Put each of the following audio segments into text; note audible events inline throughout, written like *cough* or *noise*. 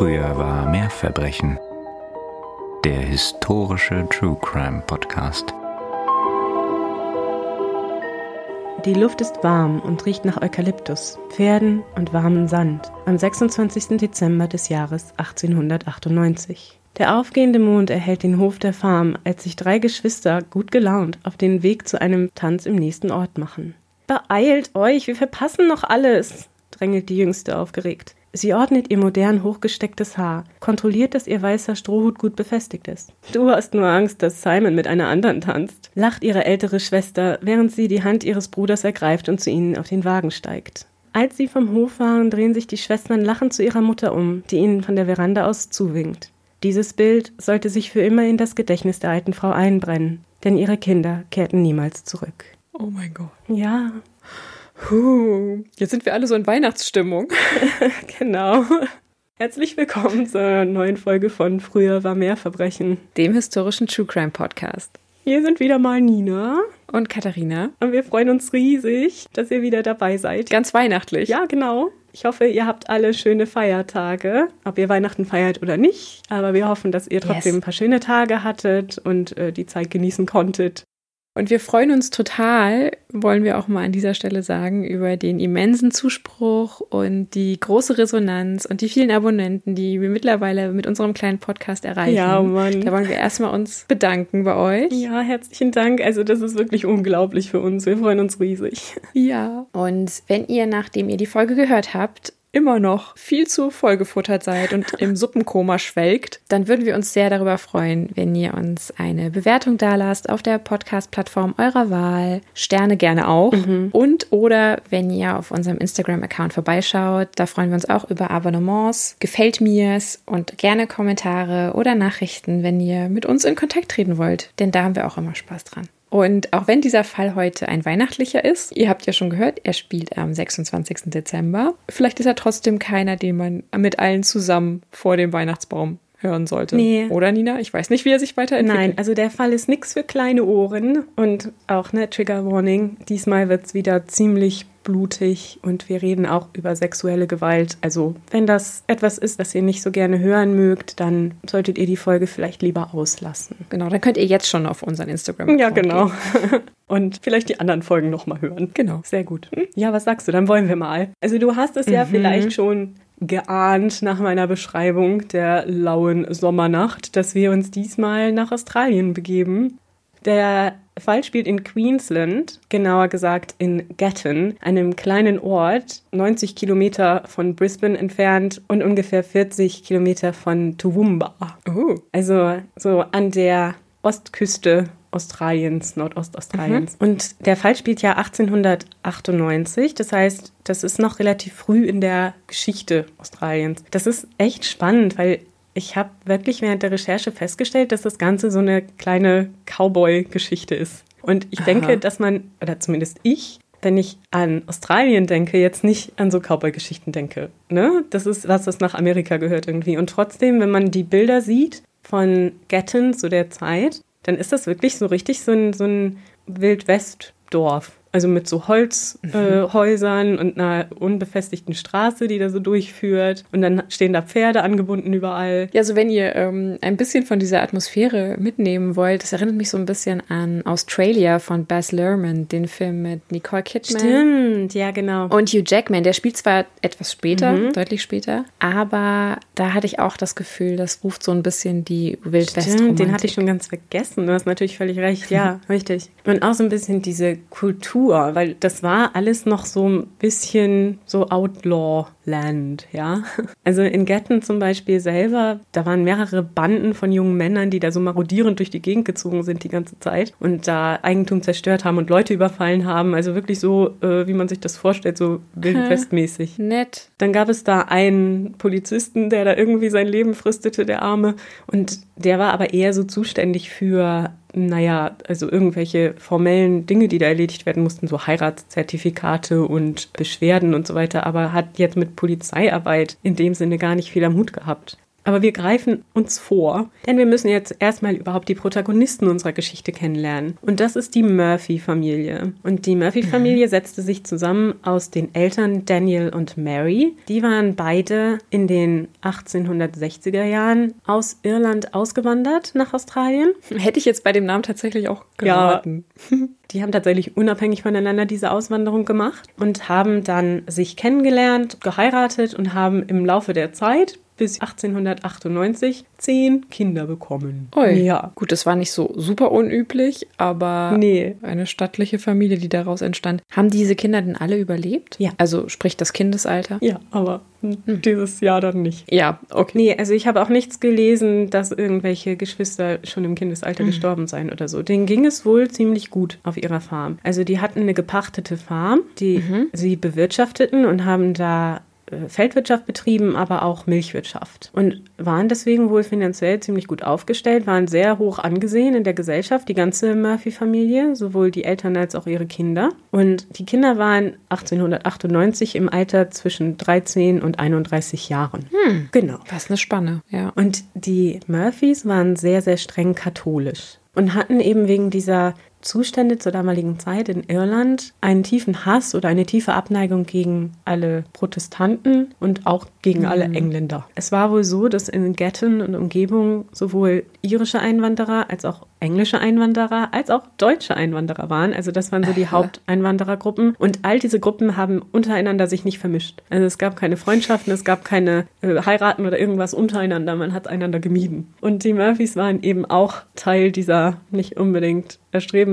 Früher war mehr Verbrechen. Der historische True Crime Podcast. Die Luft ist warm und riecht nach Eukalyptus, Pferden und warmen Sand am 26. Dezember des Jahres 1898. Der aufgehende Mond erhellt den Hof der Farm, als sich drei Geschwister gut gelaunt auf den Weg zu einem Tanz im nächsten Ort machen. Beeilt euch, wir verpassen noch alles, drängelt die Jüngste aufgeregt. Sie ordnet ihr modern hochgestecktes Haar, kontrolliert, dass ihr weißer Strohhut gut befestigt ist. Du hast nur Angst, dass Simon mit einer anderen tanzt, lacht ihre ältere Schwester, während sie die Hand ihres Bruders ergreift und zu ihnen auf den Wagen steigt. Als sie vom Hof fahren, drehen sich die Schwestern lachend zu ihrer Mutter um, die ihnen von der Veranda aus zuwinkt. Dieses Bild sollte sich für immer in das Gedächtnis der alten Frau einbrennen, denn ihre Kinder kehrten niemals zurück. Oh mein Gott. Ja, Puh, jetzt sind wir alle so in Weihnachtsstimmung. *laughs* genau. Herzlich willkommen zur neuen Folge von Früher war mehr Verbrechen. Dem historischen True Crime Podcast. Hier sind wieder mal Nina. Und Katharina. Und wir freuen uns riesig, dass ihr wieder dabei seid. Ganz weihnachtlich. Ja, genau. Ich hoffe, ihr habt alle schöne Feiertage, ob ihr Weihnachten feiert oder nicht. Aber wir hoffen, dass ihr trotzdem Yes. ein paar schöne Tage hattet und äh, die Zeit genießen konntet. Und wir freuen uns total, wollen wir auch mal an dieser Stelle sagen, über den immensen Zuspruch und die große Resonanz und die vielen Abonnenten, die wir mittlerweile mit unserem kleinen Podcast erreichen. Ja, Mann. Da wollen wir erstmal uns bedanken bei euch. Ja, herzlichen Dank. Also das ist wirklich unglaublich für uns. Wir freuen uns riesig. Ja. Und wenn ihr, nachdem ihr die Folge gehört habt, immer noch viel zu vollgefuttert seid und im *laughs* Suppenkoma schwelgt, dann würden wir uns sehr darüber freuen, wenn ihr uns eine Bewertung dalasst auf der Podcast-Plattform eurer Wahl. Sterne gerne auch. Und oder wenn ihr auf unserem Instagram-Account vorbeischaut, da freuen wir uns auch über Abonnements, gefällt mir's und gerne Kommentare oder Nachrichten, wenn ihr mit uns in Kontakt treten wollt. Denn da haben wir auch immer Spaß dran. Und auch wenn dieser Fall heute ein weihnachtlicher ist, ihr habt ja schon gehört, er spielt am 26. Dezember. Vielleicht ist er trotzdem keiner, den man mit allen zusammen vor dem Weihnachtsbaum hören sollte. Nee. Oder Nina? Ich weiß nicht, wie er sich weiterentwickelt. Nein, also der Fall ist nichts für kleine Ohren und auch ne Trigger Warning. Diesmal wird es wieder ziemlich blutig und wir reden auch über sexuelle Gewalt. Also wenn das etwas ist, das ihr nicht so gerne hören mögt, dann solltet ihr die Folge vielleicht lieber auslassen. Genau, dann könnt ihr jetzt schon auf unseren Instagram. Ja, genau. *laughs* Und vielleicht die anderen Folgen nochmal hören. Genau. Sehr gut. Ja, was sagst du? Dann wollen wir mal. Also du hast es ja vielleicht schon geahnt nach meiner Beschreibung der lauen Sommernacht, dass wir uns diesmal nach Australien begeben. Der Fall spielt in Queensland, genauer gesagt in Gatton, einem kleinen Ort, 90 Kilometer von Brisbane entfernt und ungefähr 40 Kilometer von Toowoomba. Oh. Also so an der Ostküste Australiens, Nordostaustraliens. Und der Fall spielt ja 1898, das heißt, das ist noch relativ früh in der Geschichte Australiens. Das ist echt spannend, weil ich habe wirklich während der Recherche festgestellt, dass das Ganze so eine kleine Cowboy-Geschichte ist. Und ich denke, dass man, oder zumindest ich, wenn ich an Australien denke, jetzt nicht an so Cowboy-Geschichten denke. Ne? Das ist was, das nach Amerika gehört irgendwie. Und trotzdem, wenn man die Bilder sieht von Gatton zu der Zeit, dann ist das wirklich so richtig so ein, so ein Wildwest-Dorf. Also mit so Holzhäusern äh, Häusern und einer unbefestigten Straße, die da so durchführt. Und dann stehen da Pferde angebunden überall. Ja, also wenn ihr ähm, ein bisschen von dieser Atmosphäre mitnehmen wollt, das erinnert mich so ein bisschen an Australia von Baz Luhrmann, den Film mit Nicole Kidman. Stimmt, ja, genau. Und Hugh Jackman, der spielt zwar etwas später, deutlich später, aber da hatte ich auch das Gefühl, das ruft so ein bisschen die wildwest Stimmt, den hatte ich schon ganz vergessen. Du hast natürlich völlig recht. Ja, *laughs* richtig. Und auch so ein bisschen diese Kultur, weil das war alles noch so ein bisschen so Outlaw-Land, ja. *laughs* Also in Gatton zum Beispiel selber, da waren mehrere Banden von jungen Männern, die da so marodierend durch die Gegend gezogen sind die ganze Zeit und da Eigentum zerstört haben und Leute überfallen haben. Also wirklich so, äh, wie man sich das vorstellt, so wildwestmäßig. Nett. Dann gab es da einen Polizisten, der da irgendwie sein Leben fristete, der Arme. Und der war aber eher so zuständig für, naja, also irgendwelche formellen Dinge, die da erledigt werden mussten, so Heiratszertifikate und Beschwerden und so weiter, aber hat jetzt mit Polizeiarbeit in dem Sinne gar nicht viel am Hut gehabt. Aber wir greifen uns vor, denn wir müssen jetzt erstmal überhaupt die Protagonisten unserer Geschichte kennenlernen. Und das ist die Murphy-Familie. Und die Murphy-Familie mhm. setzte sich zusammen aus den Eltern Daniel und Mary. Die waren beide in den 1860er Jahren aus Irland ausgewandert nach Australien. Hätte ich jetzt bei dem Namen tatsächlich auch geraten. Ja. *laughs* Die haben tatsächlich unabhängig voneinander diese Auswanderung gemacht und haben dann sich kennengelernt, geheiratet und haben im Laufe der Zeit bis 1898 zehn Kinder bekommen. Ui. Ja. Gut, das war nicht so super unüblich, aber nee. eine stattliche Familie, die daraus entstand. Haben diese Kinder denn alle überlebt? Ja. Also sprich das Kindesalter? Ja, aber hm. dieses Jahr dann nicht. Ja, okay. Nee, also ich habe auch nichts gelesen, dass irgendwelche Geschwister schon im Kindesalter mhm. gestorben seien oder so. Denen ging es wohl ziemlich gut auf ihrer Farm. Also die hatten eine gepachtete Farm, die mhm. sie bewirtschafteten und haben da Feldwirtschaft betrieben, aber auch Milchwirtschaft. Und waren deswegen wohl finanziell ziemlich gut aufgestellt, waren sehr hoch angesehen in der Gesellschaft, die ganze Murphy-Familie, sowohl die Eltern als auch ihre Kinder. Und die Kinder waren 1898 im Alter zwischen 13 und 31 Jahren. Hm, genau. Was eine Spanne, ja. Und die Murphys waren sehr, sehr streng katholisch und hatten eben wegen dieser Zustände zur damaligen Zeit in Irland einen tiefen Hass oder eine tiefe Abneigung gegen alle Protestanten und auch gegen mhm. alle Engländer. Es war wohl so, dass in Gatton und Umgebung sowohl irische Einwanderer als auch englische Einwanderer als auch deutsche Einwanderer waren. Also das waren so die Haupteinwanderergruppen. Und all diese Gruppen haben untereinander sich nicht vermischt. Also es gab keine Freundschaften, es gab keine äh, Heiraten oder irgendwas untereinander. Man hat einander gemieden. Und die Murphys waren eben auch Teil dieser nicht unbedingt erstrebenswerten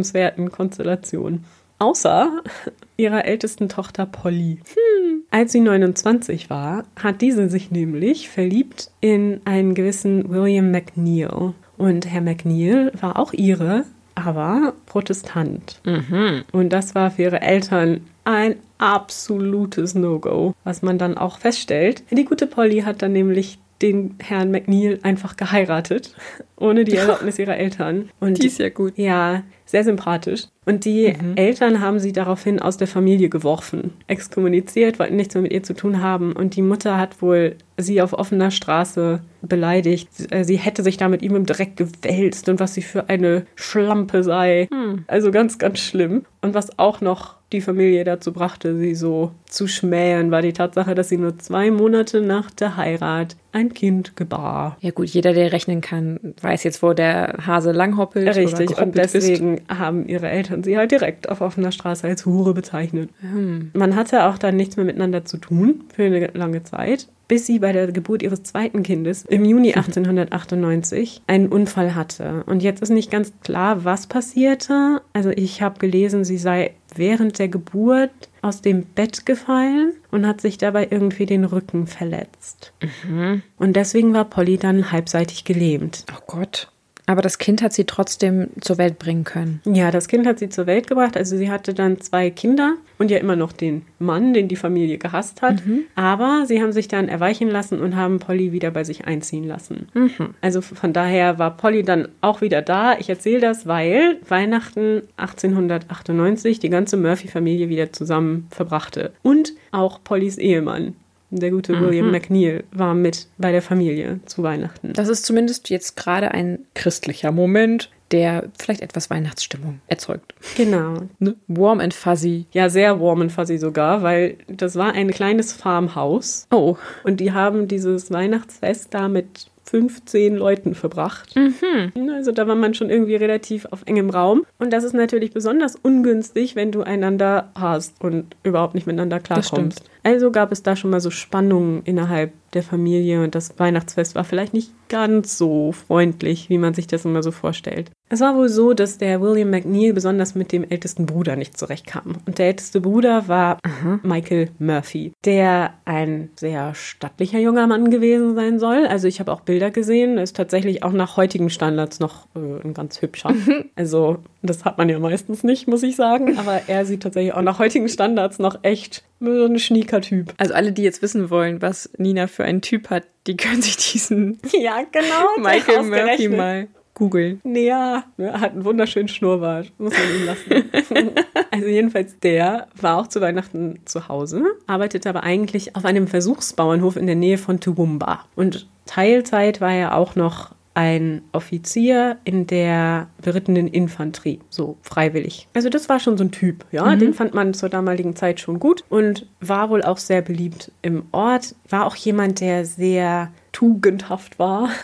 Konstellation. Außer *laughs* ihrer ältesten Tochter Polly. Hm. Als sie 29 war, hat diese sich nämlich verliebt in einen gewissen William McNeil. Und Herr McNeil war auch ihre, aber Protestant. Mhm. Und das war für ihre Eltern ein absolutes No-Go, was man dann auch feststellt. Die gute Polly hat dann nämlich den Herrn McNeil einfach geheiratet, *laughs* ohne die Erlaubnis ihrer Eltern. Und die ist ja gut. Ja, sehr sympathisch. Und die mhm. Eltern haben sie daraufhin aus der Familie geworfen, exkommuniziert, wollten nichts mehr mit ihr zu tun haben. Und die Mutter hat wohl sie auf offener Straße beleidigt. Äh, sie hätte sich da mit ihm im Dreck gewälzt und was sie für eine Schlampe sei. Mhm. Also ganz, ganz schlimm. Und was auch noch die Familie dazu brachte, sie so zu schmähen, war die Tatsache, dass sie nur zwei Monate nach der Heirat ein Kind gebar. Ja gut, jeder, der rechnen kann, weiß jetzt, wo der Hase langhoppelt. Richtig, und deswegen haben ihre Eltern sie halt direkt auf offener Straße als Hure bezeichnet. Hm. Man hatte auch dann nichts mehr miteinander zu tun für eine lange Zeit bis sie bei der Geburt ihres zweiten Kindes im Juni *laughs* 1898 einen Unfall hatte. Und jetzt ist nicht ganz klar, was passierte. Also ich habe gelesen, sie sei während der Geburt aus dem Bett gefallen und hat sich dabei irgendwie den Rücken verletzt. Mhm. Und deswegen war Polly dann halbseitig gelähmt. Oh Gott. Aber das Kind hat sie trotzdem zur Welt bringen können. Ja, das Kind hat sie zur Welt gebracht. Also sie hatte dann zwei Kinder und ja immer noch den Mann, den die Familie gehasst hat. Mhm. Aber sie haben sich dann erweichen lassen und haben Polly wieder bei sich einziehen lassen. Mhm. Also von daher war Polly dann auch wieder da. Ich erzähle das, weil Weihnachten 1898 die ganze Murphy-Familie wieder zusammen verbrachte. Und auch Pollys Ehemann. Der gute mhm. William McNeil war mit bei der Familie zu Weihnachten. Das ist zumindest jetzt gerade ein christlicher Moment, der vielleicht etwas Weihnachtsstimmung erzeugt. Genau. Ne? Warm and fuzzy. Ja, sehr warm and fuzzy sogar, weil das war ein kleines Farmhaus. Oh. Und die haben dieses Weihnachtsfest da mit 15 Leuten verbracht. Mhm. Also da war man schon irgendwie relativ auf engem Raum. Und das ist natürlich besonders ungünstig, wenn du einander hast und überhaupt nicht miteinander klarkommst. Also gab es da schon mal so Spannungen innerhalb der Familie und das Weihnachtsfest war vielleicht nicht ganz so freundlich, wie man sich das immer so vorstellt. Es war wohl so, dass der William McNeil besonders mit dem ältesten Bruder nicht zurechtkam. Und der älteste Bruder war Aha. Michael Murphy, der ein sehr stattlicher junger Mann gewesen sein soll. Also ich habe auch Bilder gesehen, ist tatsächlich auch nach heutigen Standards noch äh, ein ganz hübscher. *laughs* also das hat man ja meistens nicht, muss ich sagen. Aber er sieht tatsächlich auch nach heutigen Standards noch echt so ein Schnieker-Typ. Also alle, die jetzt wissen wollen, was Nina für einen Typ hat, die können sich diesen *laughs* ja, genau, Michael Murphy mal googeln. Ja, er hat einen wunderschönen Schnurrbart. Muss man ihm lassen. *laughs* also jedenfalls der war auch zu Weihnachten zu Hause, arbeitete aber eigentlich auf einem Versuchsbauernhof in der Nähe von Toowoomba. Und Teilzeit war er auch noch ein Offizier in der berittenen Infanterie, so freiwillig. Also das war schon so ein Typ, ja, mhm. den fand man zur damaligen Zeit schon gut und war wohl auch sehr beliebt im Ort, war auch jemand, der sehr tugendhaft war. *laughs*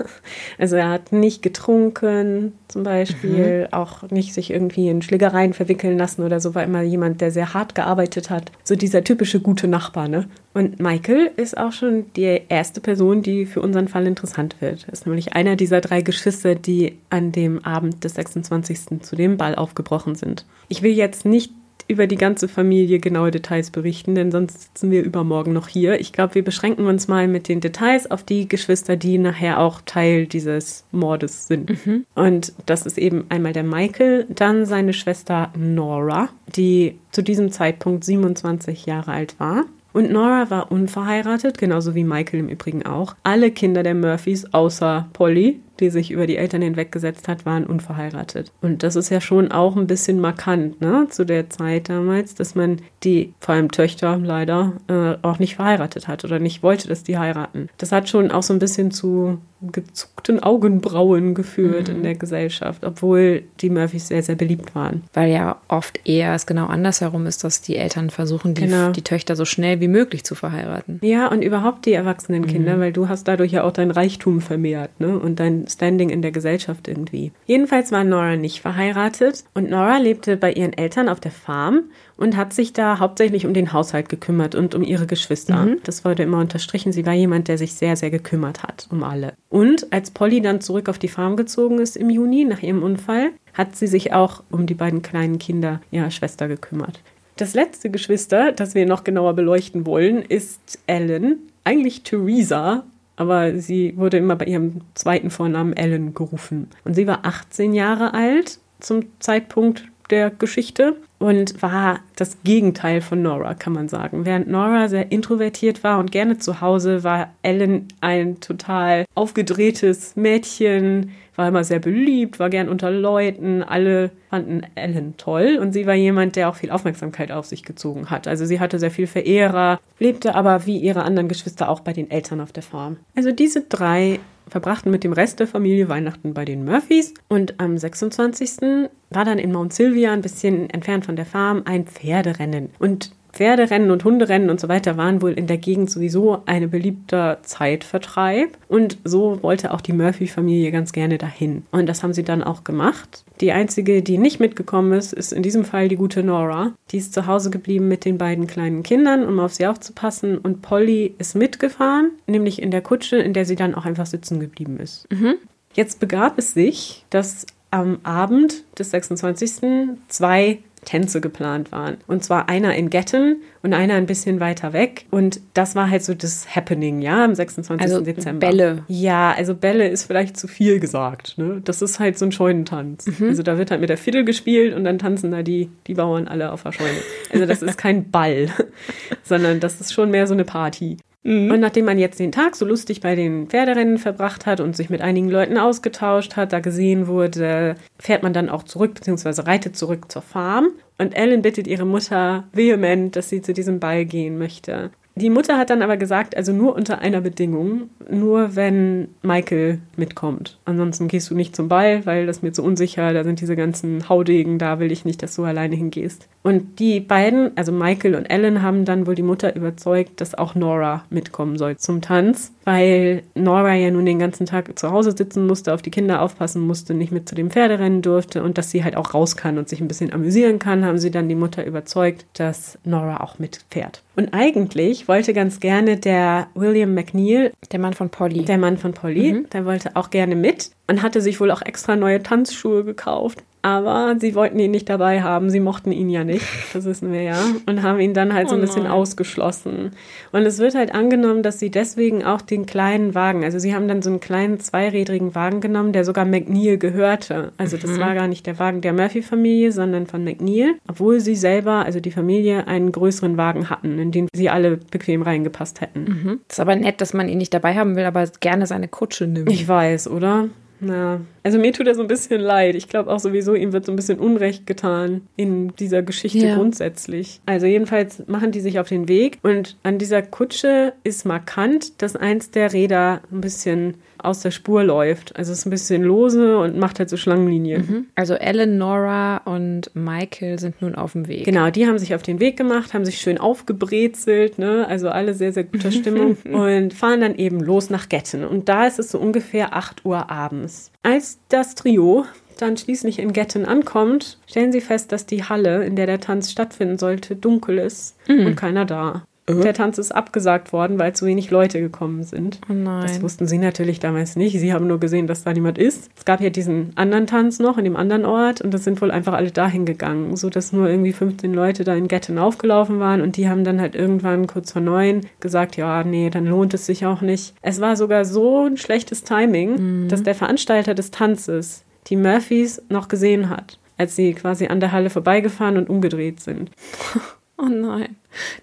Also er hat nicht getrunken zum Beispiel, mhm. auch nicht sich irgendwie in Schlägereien verwickeln lassen oder so, war immer jemand, der sehr hart gearbeitet hat. So dieser typische gute Nachbar, ne? Und Michael ist auch schon die erste Person, die für unseren Fall interessant wird. Er ist nämlich einer dieser drei Geschwister, die an dem Abend des 26. zu dem Ball aufgebrochen sind. Ich will jetzt nicht über die ganze Familie genaue Details berichten, denn sonst sitzen wir übermorgen noch hier. Ich glaube, wir beschränken uns mal mit den Details auf die Geschwister, die nachher auch Teil dieses Mordes sind. Mhm. Und das ist eben einmal der Michael, dann seine Schwester Nora, die zu diesem Zeitpunkt 27 Jahre alt war. Und Nora war unverheiratet, genauso wie Michael im Übrigen auch. Alle Kinder der Murphys außer Polly, die sich über die Eltern hinweggesetzt hat, waren unverheiratet. Und das ist ja schon auch ein bisschen markant, ne, zu der Zeit damals, dass man die, vor allem Töchter leider, äh, auch nicht verheiratet hat oder nicht wollte, dass die heiraten. Das hat schon auch so ein bisschen zu gezuckten Augenbrauen geführt mhm. in der Gesellschaft, obwohl die Murphys sehr, sehr beliebt waren. Weil ja oft eher es genau andersherum ist, dass die Eltern versuchen, die, genau. die Töchter so schnell wie möglich zu verheiraten. Ja, und überhaupt die erwachsenen Kinder, mhm. weil du hast dadurch ja auch dein Reichtum vermehrt, ne? Und dein Standing in der Gesellschaft irgendwie. Jedenfalls war Nora nicht verheiratet und Nora lebte bei ihren Eltern auf der Farm und hat sich da hauptsächlich um den Haushalt gekümmert und um ihre Geschwister. Mhm. Das wurde immer unterstrichen. Sie war jemand, der sich sehr, sehr gekümmert hat um alle. Und als Polly dann zurück auf die Farm gezogen ist im Juni nach ihrem Unfall, hat sie sich auch um die beiden kleinen Kinder ihrer Schwester gekümmert. Das letzte Geschwister, das wir noch genauer beleuchten wollen, ist Ellen, eigentlich Theresa, aber sie wurde immer bei ihrem zweiten Vornamen Ellen gerufen. Und sie war 18 Jahre alt zum Zeitpunkt der Geschichte und war das Gegenteil von Nora, kann man sagen. Während Nora sehr introvertiert war und gerne zu Hause, war Ellen ein total aufgedrehtes Mädchen, war immer sehr beliebt, war gern unter Leuten. Alle fanden Ellen toll und sie war jemand, der auch viel Aufmerksamkeit auf sich gezogen hat. Also sie hatte sehr viel Verehrer, lebte aber wie ihre anderen Geschwister auch bei den Eltern auf der Farm. Also diese drei verbrachten mit dem Rest der Familie Weihnachten bei den Murphys und am 26. war dann in Mount Sylvia, ein bisschen entfernt von der Farm, ein Pferderennen. Und Pferderennen und Hunderennen und so weiter waren wohl in der Gegend sowieso ein beliebter Zeitvertreib. Und so wollte auch die Murphy-Familie ganz gerne dahin. Und das haben sie dann auch gemacht. Die einzige, die nicht mitgekommen ist, ist in diesem Fall die gute Nora. Die ist zu Hause geblieben mit den beiden kleinen Kindern, um auf sie aufzupassen. Und Polly ist mitgefahren, nämlich in der Kutsche, in der sie dann auch einfach sitzen geblieben ist. Mhm. Jetzt begab es sich, dass am Abend des 26. zwei Tänze geplant waren. Und zwar einer in Gatton und einer ein bisschen weiter weg. Und das war halt so das Happening, ja, am 26. Also Dezember. Bälle. Ja, also Bälle ist vielleicht zu viel gesagt. Ne? Das ist halt so ein Scheunentanz. Mhm. Also da wird halt mit der Fiddle gespielt und dann tanzen da die, die Bauern alle auf der Scheune. Also das ist kein Ball, *laughs* sondern das ist schon mehr so eine Party. Mhm. Und nachdem man jetzt den Tag so lustig bei den Pferderennen verbracht hat und sich mit einigen Leuten ausgetauscht hat, da gesehen wurde, fährt man dann auch zurück, beziehungsweise reitet zurück zur Farm. Und Ellen bittet ihre Mutter vehement, dass sie zu diesem Ball gehen möchte. Die Mutter hat dann aber gesagt, also nur unter einer Bedingung, nur wenn Michael mitkommt. Ansonsten gehst du nicht zum Ball, weil das mir zu unsicher, da sind diese ganzen Haudegen, da will ich nicht, dass du alleine hingehst. Und die beiden, also Michael und Ellen, haben dann wohl die Mutter überzeugt, dass auch Nora mitkommen soll zum Tanz, weil Nora ja nun den ganzen Tag zu Hause sitzen musste, auf die Kinder aufpassen musste, nicht mit zu dem Pferderennen durfte und dass sie halt auch raus kann und sich ein bisschen amüsieren kann, haben sie dann die Mutter überzeugt, dass Nora auch mitfährt. Und eigentlich wollte ganz gerne der William McNeil, der Mann von Polly, der Mann von Polly, mhm. der wollte auch gerne mit und hatte sich wohl auch extra neue Tanzschuhe gekauft. Aber sie wollten ihn nicht dabei haben, sie mochten ihn ja nicht, das wissen wir ja, und haben ihn dann halt so ein oh bisschen ausgeschlossen. Und es wird halt angenommen, dass sie deswegen auch den kleinen Wagen, also sie haben dann so einen kleinen zweirädrigen Wagen genommen, der sogar McNeil gehörte. Also das mhm. war gar nicht der Wagen der Murphy-Familie, sondern von McNeil, obwohl sie selber, also die Familie, einen größeren Wagen hatten, in den sie alle bequem reingepasst hätten. Mhm. Das ist aber nett, dass man ihn nicht dabei haben will, aber gerne seine Kutsche nimmt. Ich weiß, oder? Na, Also mir tut er so ein bisschen leid. Ich glaube auch sowieso, ihm wird so ein bisschen Unrecht getan in dieser Geschichte ja. grundsätzlich. Also jedenfalls machen die sich auf den Weg und an dieser Kutsche ist markant, dass eins der Räder ein bisschen aus der Spur läuft. Also es ist ein bisschen lose und macht halt so Schlangenlinien. Mhm. Also Ellen, Nora und Michael sind nun auf dem Weg. Genau, die haben sich auf den Weg gemacht, haben sich schön aufgebrezelt, ne? Also alle sehr, sehr guter *laughs* Stimmung und fahren dann eben los nach Getten. Und da ist es so ungefähr 8 Uhr abends. Als das Trio dann schließlich in Getten ankommt, stellen sie fest, dass die Halle, in der der Tanz stattfinden sollte, dunkel ist mhm. und keiner da. Uh. Der Tanz ist abgesagt worden, weil zu wenig Leute gekommen sind. Oh nein. Das wussten sie natürlich damals nicht. Sie haben nur gesehen, dass da niemand ist. Es gab ja diesen anderen Tanz noch in dem anderen Ort und das sind wohl einfach alle dahin gegangen, sodass nur irgendwie 15 Leute da in Getten aufgelaufen waren und die haben dann halt irgendwann kurz vor neun gesagt, ja, nee, dann lohnt es sich auch nicht. Es war sogar so ein schlechtes Timing, mhm. dass der Veranstalter des Tanzes die Murphys noch gesehen hat, als sie quasi an der Halle vorbeigefahren und umgedreht sind. *laughs* Oh nein.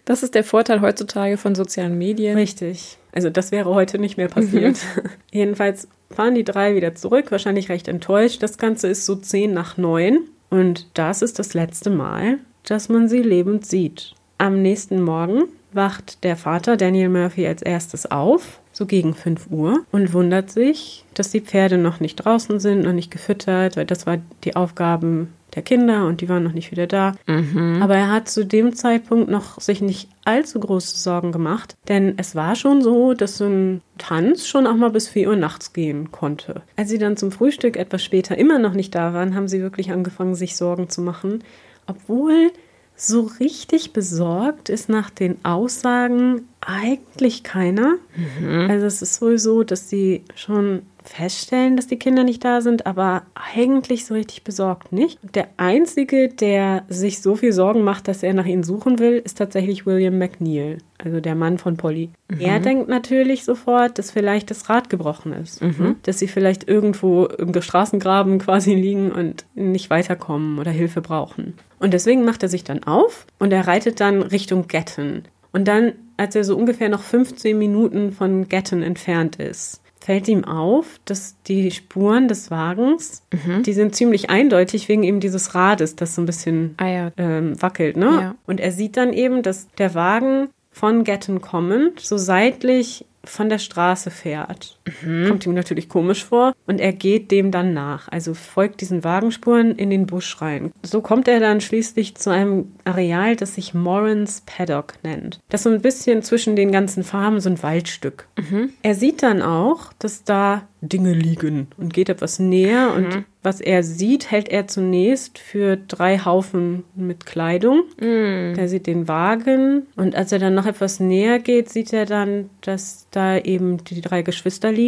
Das ist der Vorteil heutzutage von sozialen Medien. Richtig. Also das wäre heute nicht mehr passiert. *laughs* Jedenfalls fahren die drei wieder zurück, wahrscheinlich recht enttäuscht. Das Ganze ist so zehn nach neun und das ist das letzte Mal, dass man sie lebend sieht. Am nächsten Morgen wacht der Vater Daniel Murphy als erstes auf, so gegen 5 Uhr, und wundert sich, dass die Pferde noch nicht draußen sind, noch nicht gefüttert, weil das war die Aufgaben der Kinder und die waren noch nicht wieder da. Mhm. Aber er hat zu dem Zeitpunkt noch sich nicht allzu große Sorgen gemacht, denn es war schon so, dass so ein Tanz schon auch mal bis 4 Uhr nachts gehen konnte. Als sie dann zum Frühstück etwas später immer noch nicht da waren, haben sie wirklich angefangen, sich Sorgen zu machen, obwohl so richtig besorgt ist nach den Aussagen eigentlich keiner. Mhm. Also es ist sowieso, dass sie schon feststellen, dass die Kinder nicht da sind, aber eigentlich so richtig besorgt nicht. Der Einzige, der sich so viel Sorgen macht, dass er nach ihnen suchen will, ist tatsächlich William McNeil, also der Mann von Polly. Mhm. Er denkt natürlich sofort, dass vielleicht das Rad gebrochen ist, mhm. Ne? dass sie vielleicht irgendwo im Straßengraben quasi liegen und nicht weiterkommen oder Hilfe brauchen. Und deswegen macht er sich dann auf und er reitet dann Richtung Gatton. Und dann, als er so ungefähr noch 15 Minuten von Gatton entfernt ist, fällt ihm auf, dass die Spuren des Wagens, mhm. die sind ziemlich eindeutig wegen eben dieses Rades, das so ein bisschen ah, ja. ähm, wackelt. Ne? Ja. Und er sieht dann eben, dass der Wagen von Gatton kommend so seitlich von der Straße fährt. Mhm. Kommt ihm natürlich komisch vor und er geht dem dann nach, also folgt diesen Wagenspuren in den Busch rein. So kommt er dann schließlich zu einem Areal, das sich Morans Paddock nennt. Das so ein bisschen zwischen den ganzen Farmen so ein Waldstück. Mhm. Er sieht dann auch, dass da Dinge liegen und geht etwas näher mhm. und was er sieht, hält er zunächst für drei Haufen mit Kleidung. Mhm. Er sieht den Wagen und als er dann noch etwas näher geht, sieht er dann, dass da eben die drei Geschwister liegen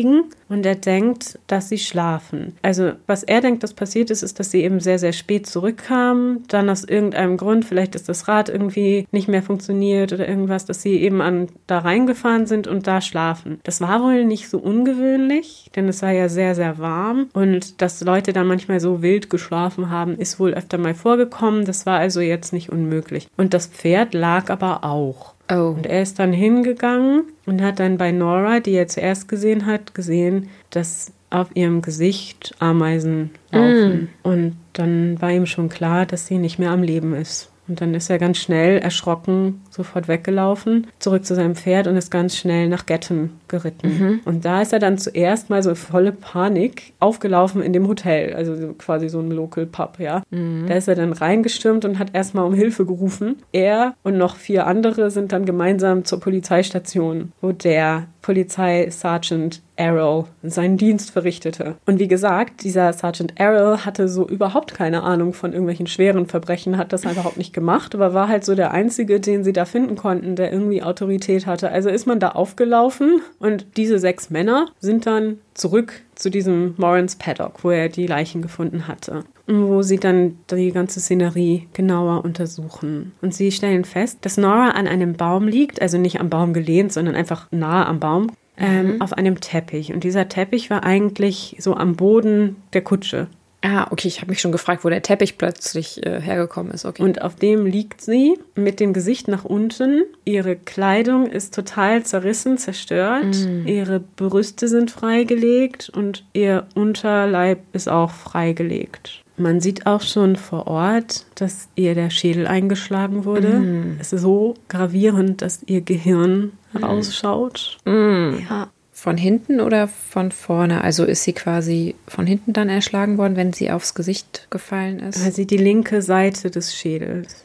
und er denkt, dass sie schlafen. Also was er denkt, dass passiert ist, ist, dass sie eben sehr, sehr spät zurückkamen, dann aus irgendeinem Grund, vielleicht ist das Rad irgendwie nicht mehr funktioniert oder irgendwas, dass sie eben an da reingefahren sind und da schlafen. Das war wohl nicht so ungewöhnlich, denn es war ja sehr, sehr warm und dass Leute dann manchmal so wild geschlafen haben, ist wohl öfter mal vorgekommen. Das war also jetzt nicht unmöglich. Und das Pferd lag aber auch. Oh. Und er ist dann hingegangen und hat dann bei Nora, die er zuerst gesehen hat, gesehen, dass auf ihrem Gesicht Ameisen laufen. Mm. Und dann war ihm schon klar, dass sie nicht mehr am Leben ist. Und dann ist er ganz schnell erschrocken sofort weggelaufen, zurück zu seinem Pferd und ist ganz schnell nach Gatton geritten. Mhm. Und da ist er dann zuerst mal so volle Panik aufgelaufen in dem Hotel, also quasi so ein Local Pub, ja. Mhm. Da ist er dann reingestürmt und hat erstmal um Hilfe gerufen. Er und noch vier andere sind dann gemeinsam zur Polizeistation, wo der Polizei-Sergeant Errol seinen Dienst verrichtete. Und wie gesagt, dieser Sergeant Errol hatte so überhaupt keine Ahnung von irgendwelchen schweren Verbrechen, hat das überhaupt nicht gemacht, aber war halt so der Einzige, den sie da finden konnten, der irgendwie Autorität hatte. Also ist man da aufgelaufen und diese sechs Männer sind dann zurück zu diesem Morans Paddock, wo er die Leichen gefunden hatte. Wo sie dann die ganze Szenerie genauer untersuchen. Und sie stellen fest, dass Nora an einem Baum liegt, also nicht am Baum gelehnt, sondern einfach nahe am Baum, ähm, mhm. auf einem Teppich. Und dieser Teppich war eigentlich so am Boden der Kutsche. Ah, okay, ich habe mich schon gefragt, wo der Teppich plötzlich äh, hergekommen ist. Okay. Und auf dem liegt sie mit dem Gesicht nach unten. Ihre Kleidung ist total zerrissen, zerstört. Mm. Ihre Brüste sind freigelegt und ihr Unterleib ist auch freigelegt. Man sieht auch schon vor Ort, dass ihr der Schädel eingeschlagen wurde. Mm. Es ist so gravierend, dass ihr Gehirn ausschaut. Mm. Ja. Von hinten oder von vorne? Also ist sie quasi von hinten dann erschlagen worden, wenn sie aufs Gesicht gefallen ist? Sieht die linke Seite des Schädels.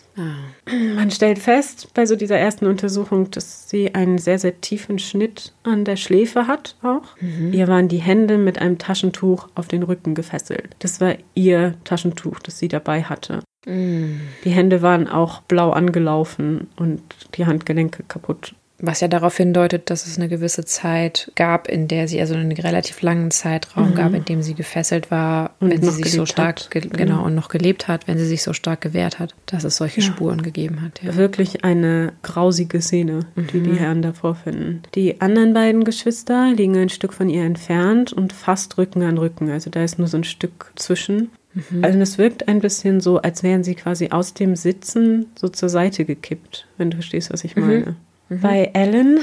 Man stellt fest bei so dieser ersten Untersuchung, dass sie einen sehr, sehr tiefen Schnitt an der Schläfe hat auch. Ihr waren die Hände mit einem Taschentuch auf den Rücken gefesselt. Das war ihr Taschentuch, das sie dabei hatte. Mm. Die Hände waren auch blau angelaufen und die Handgelenke kaputt. Was ja darauf hindeutet, dass es eine gewisse Zeit gab, in der sie, also einen relativ langen Zeitraum gab, in dem sie gefesselt war, Und wenn sie sich so stark, ge Genau. genau, und noch gelebt hat, wenn sie sich so stark gewehrt hat, dass es solche Ja. Spuren gegeben hat. Ja. Wirklich eine grausige Szene, die die Herren da vorfinden. Die anderen beiden Geschwister liegen ein Stück von ihr entfernt und fast Rücken an Rücken. Also da ist nur so ein Stück zwischen. Also es wirkt ein bisschen so, als wären sie quasi aus dem Sitzen so zur Seite gekippt, wenn du verstehst, was ich meine. Bei Ellen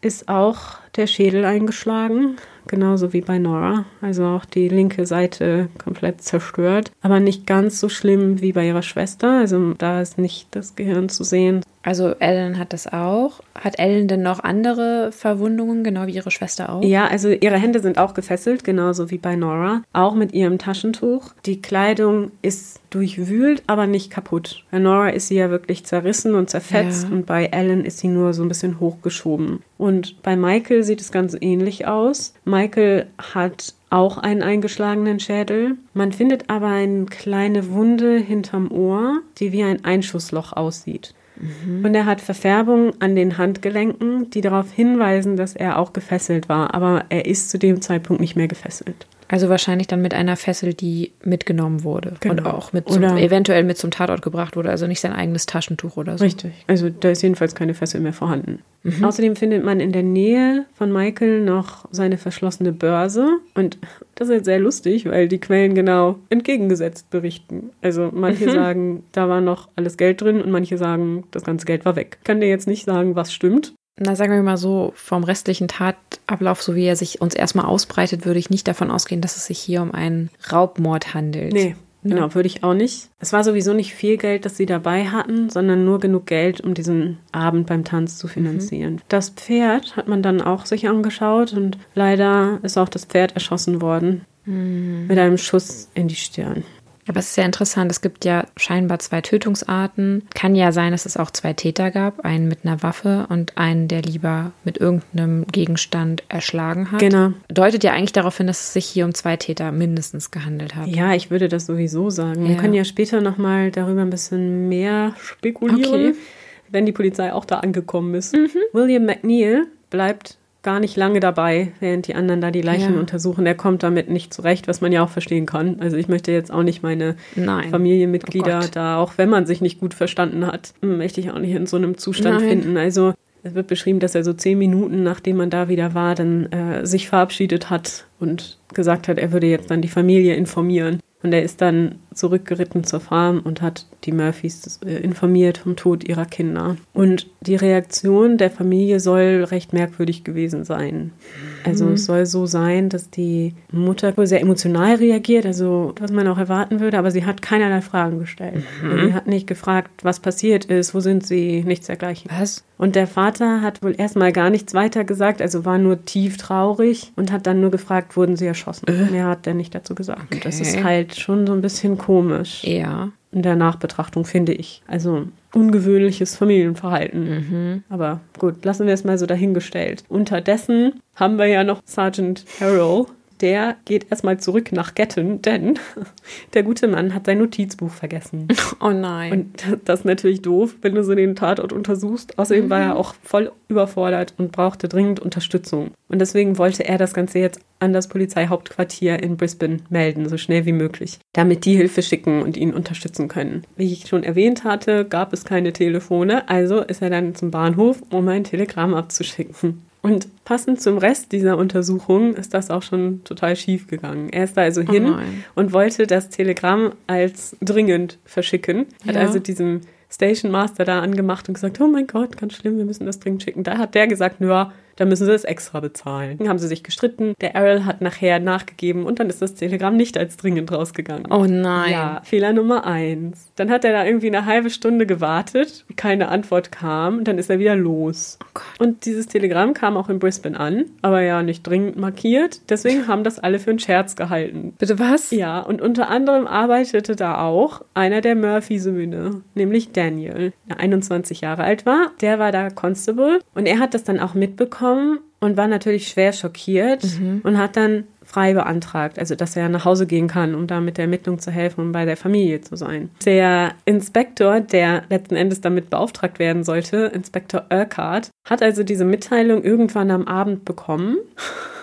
ist auch der Schädel eingeschlagen, genauso wie bei Nora. Also auch die linke Seite komplett zerstört, aber nicht ganz so schlimm wie bei ihrer Schwester. Also da ist nicht das Gehirn zu sehen. Also Ellen hat das auch. Hat Ellen denn noch andere Verwundungen, genau wie ihre Schwester auch? Ja, also ihre Hände sind auch gefesselt, genauso wie bei Nora, auch mit ihrem Taschentuch. Die Kleidung ist durchwühlt, aber nicht kaputt. Bei Nora ist sie ja wirklich zerrissen und zerfetzt Ja. und bei Ellen ist sie nur so ein bisschen hochgeschoben. Und bei Michael sieht es ganz ähnlich aus. Michael hat auch einen eingeschlagenen Schädel. Man findet aber eine kleine Wunde hinterm Ohr, die wie ein Einschussloch aussieht. Und er hat Verfärbungen an den Handgelenken, die darauf hinweisen, dass er auch gefesselt war. Aber er ist zu dem Zeitpunkt nicht mehr gefesselt. Also wahrscheinlich dann mit einer Fessel, die mitgenommen wurde und Genau. auch mit zum, eventuell mit zum Tatort gebracht wurde, also nicht sein eigenes Taschentuch oder so. Richtig. Also da ist jedenfalls keine Fessel mehr vorhanden. Außerdem findet man in der Nähe von Michael noch seine verschlossene Börse. Und das ist jetzt sehr lustig, weil die Quellen genau entgegengesetzt berichten. Also manche sagen, da war noch alles Geld drin und manche sagen, das ganze Geld war weg. Ich kann dir jetzt nicht sagen, was stimmt. Na, sagen wir mal so, vom restlichen Tatablauf, so wie er sich uns erstmal ausbreitet, würde ich nicht davon ausgehen, dass es sich hier um einen Raubmord handelt. Nee, genau, würde ich auch nicht. Es war sowieso nicht viel Geld, das sie dabei hatten, sondern nur genug Geld, um diesen Abend beim Tanz zu finanzieren. Das Pferd hat man dann auch sich angeschaut und leider ist auch das Pferd erschossen worden. Mit einem Schuss in die Stirn. Aber es ist sehr interessant, es gibt ja scheinbar zwei Tötungsarten. Kann ja sein, dass es auch zwei Täter gab, einen mit einer Waffe und einen, der lieber mit irgendeinem Gegenstand erschlagen hat. Genau. Deutet ja eigentlich darauf hin, dass es sich hier um zwei Täter mindestens gehandelt hat. Ja, ich würde das sowieso sagen. Wir Ja. können ja später nochmal darüber ein bisschen mehr spekulieren, Okay. wenn die Polizei auch da angekommen ist. William McNeil bleibt gar nicht lange dabei, während die anderen da die Leichen Ja. untersuchen. Er kommt damit nicht zurecht, was man ja auch verstehen kann. Also ich möchte jetzt auch nicht meine Nein. Familienmitglieder Oh da, auch wenn man sich nicht gut verstanden hat, möchte ich auch nicht in so einem Zustand Nein. finden. Also es wird beschrieben, dass er so zehn Minuten, nachdem man da wieder war, dann äh, sich verabschiedet hat und gesagt hat, er würde jetzt dann die Familie informieren. Und er ist dann zurückgeritten zur Farm und hat die Murphys äh, informiert vom Tod ihrer Kinder. Und die Reaktion der Familie soll recht merkwürdig gewesen sein. Also es soll so sein, dass die Mutter wohl sehr emotional reagiert, also was man auch erwarten würde, aber sie hat keinerlei Fragen gestellt. Sie hat nicht gefragt, was passiert ist, wo sind sie, nichts dergleichen. Was? Und der Vater hat wohl erstmal gar nichts weiter gesagt, also war nur tief traurig und hat dann nur gefragt, wurden sie erschossen. Mehr hat er nicht dazu gesagt. Und das ist Okay. halt schon so ein bisschen komisch Ja. in der Nachbetrachtung, finde ich. Also ungewöhnliches Familienverhalten. Aber gut, lassen wir es mal so dahingestellt. Unterdessen haben wir ja noch Sergeant Harrell. Der geht erstmal zurück nach Gatton, denn *laughs* der gute Mann hat sein Notizbuch vergessen. *laughs* Oh nein. Und das ist natürlich doof, wenn du so den Tatort untersuchst. Außerdem war er auch voll überfordert und brauchte dringend Unterstützung. Und deswegen wollte er das Ganze jetzt an das Polizeihauptquartier in Brisbane melden, so schnell wie möglich, damit die Hilfe schicken und ihn unterstützen können. Wie ich schon erwähnt hatte, gab es keine Telefone, also ist er dann zum Bahnhof, um ein Telegramm abzuschicken. Und passend zum Rest dieser Untersuchung ist das auch schon total schief gegangen. Er ist da also hin Oh und wollte das Telegramm als dringend verschicken. Hat Ja. also diesem Station Master da angemacht und gesagt, oh mein Gott, ganz schlimm, wir müssen das dringend schicken. Da hat der gesagt, ja, da müssen sie es extra bezahlen. Dann haben sie sich gestritten. Der Errol hat nachher nachgegeben und dann ist das Telegramm nicht als dringend rausgegangen. Oh nein. Ja, Fehler Nummer eins. Dann hat er da irgendwie eine halbe Stunde gewartet, keine Antwort kam, und dann ist er wieder los. Oh Gott. Und dieses Telegramm kam auch in Brisbane an, aber ja nicht dringend markiert. Deswegen haben das alle für einen Scherz gehalten. Bitte was? Ja, und unter anderem arbeitete da auch einer der Murphy-Söhne, nämlich Daniel, der 21 Jahre alt war. Der war da Constable und er hat das dann auch mitbekommen und war natürlich schwer schockiert und hat dann frei beantragt, also dass er nach Hause gehen kann, um da mit der Ermittlung zu helfen und bei der Familie zu sein. Der Inspektor, der letzten Endes damit beauftragt werden sollte, Inspektor Urquhart, hat also diese Mitteilung irgendwann am Abend bekommen.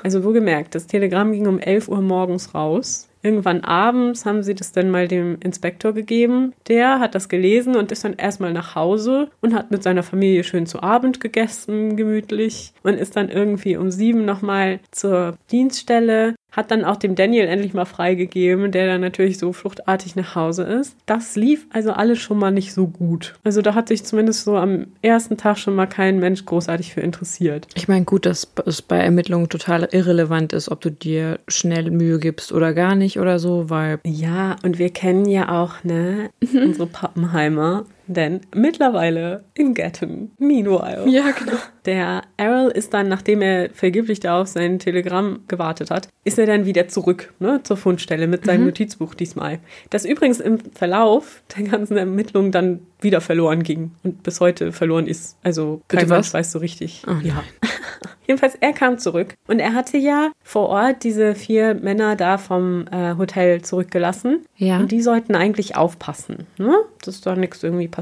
Also wohlgemerkt, das Telegramm ging um 11 Uhr morgens raus. Irgendwann abends haben sie das dann mal dem Inspektor gegeben. Der hat das gelesen und ist dann erstmal nach Hause und hat mit seiner Familie schön zu Abend gegessen, gemütlich. Und ist dann irgendwie um sieben nochmal zur Dienststelle. Hat dann auch dem Daniel endlich mal freigegeben, der dann natürlich so fluchtartig nach Hause ist. Das lief also alles schon mal nicht so gut. Also da hat sich zumindest so am ersten Tag schon mal kein Mensch großartig für interessiert. Ich meine, gut, dass es bei Ermittlungen total irrelevant ist, ob du dir schnell Mühe gibst oder gar nicht oder so, weil Ja, und wir kennen ja auch, ne, *laughs* unsere Pappenheimer. Denn mittlerweile in Gatton, meanwhile. Ja, genau. Der Errol ist dann, nachdem er vergeblich da auf sein Telegramm gewartet hat, ist er dann wieder zurück ne, zur Fundstelle mit seinem Notizbuch diesmal. Das übrigens im Verlauf der ganzen Ermittlungen dann wieder verloren ging und bis heute verloren ist. Also Bitte kein was? Mensch weiß so richtig. Oh, ja. *laughs* Jedenfalls, er kam zurück und er hatte ja vor Ort diese vier Männer da vom äh, Hotel zurückgelassen. Ja. Und die sollten eigentlich aufpassen, ne? dass da nichts irgendwie passiert.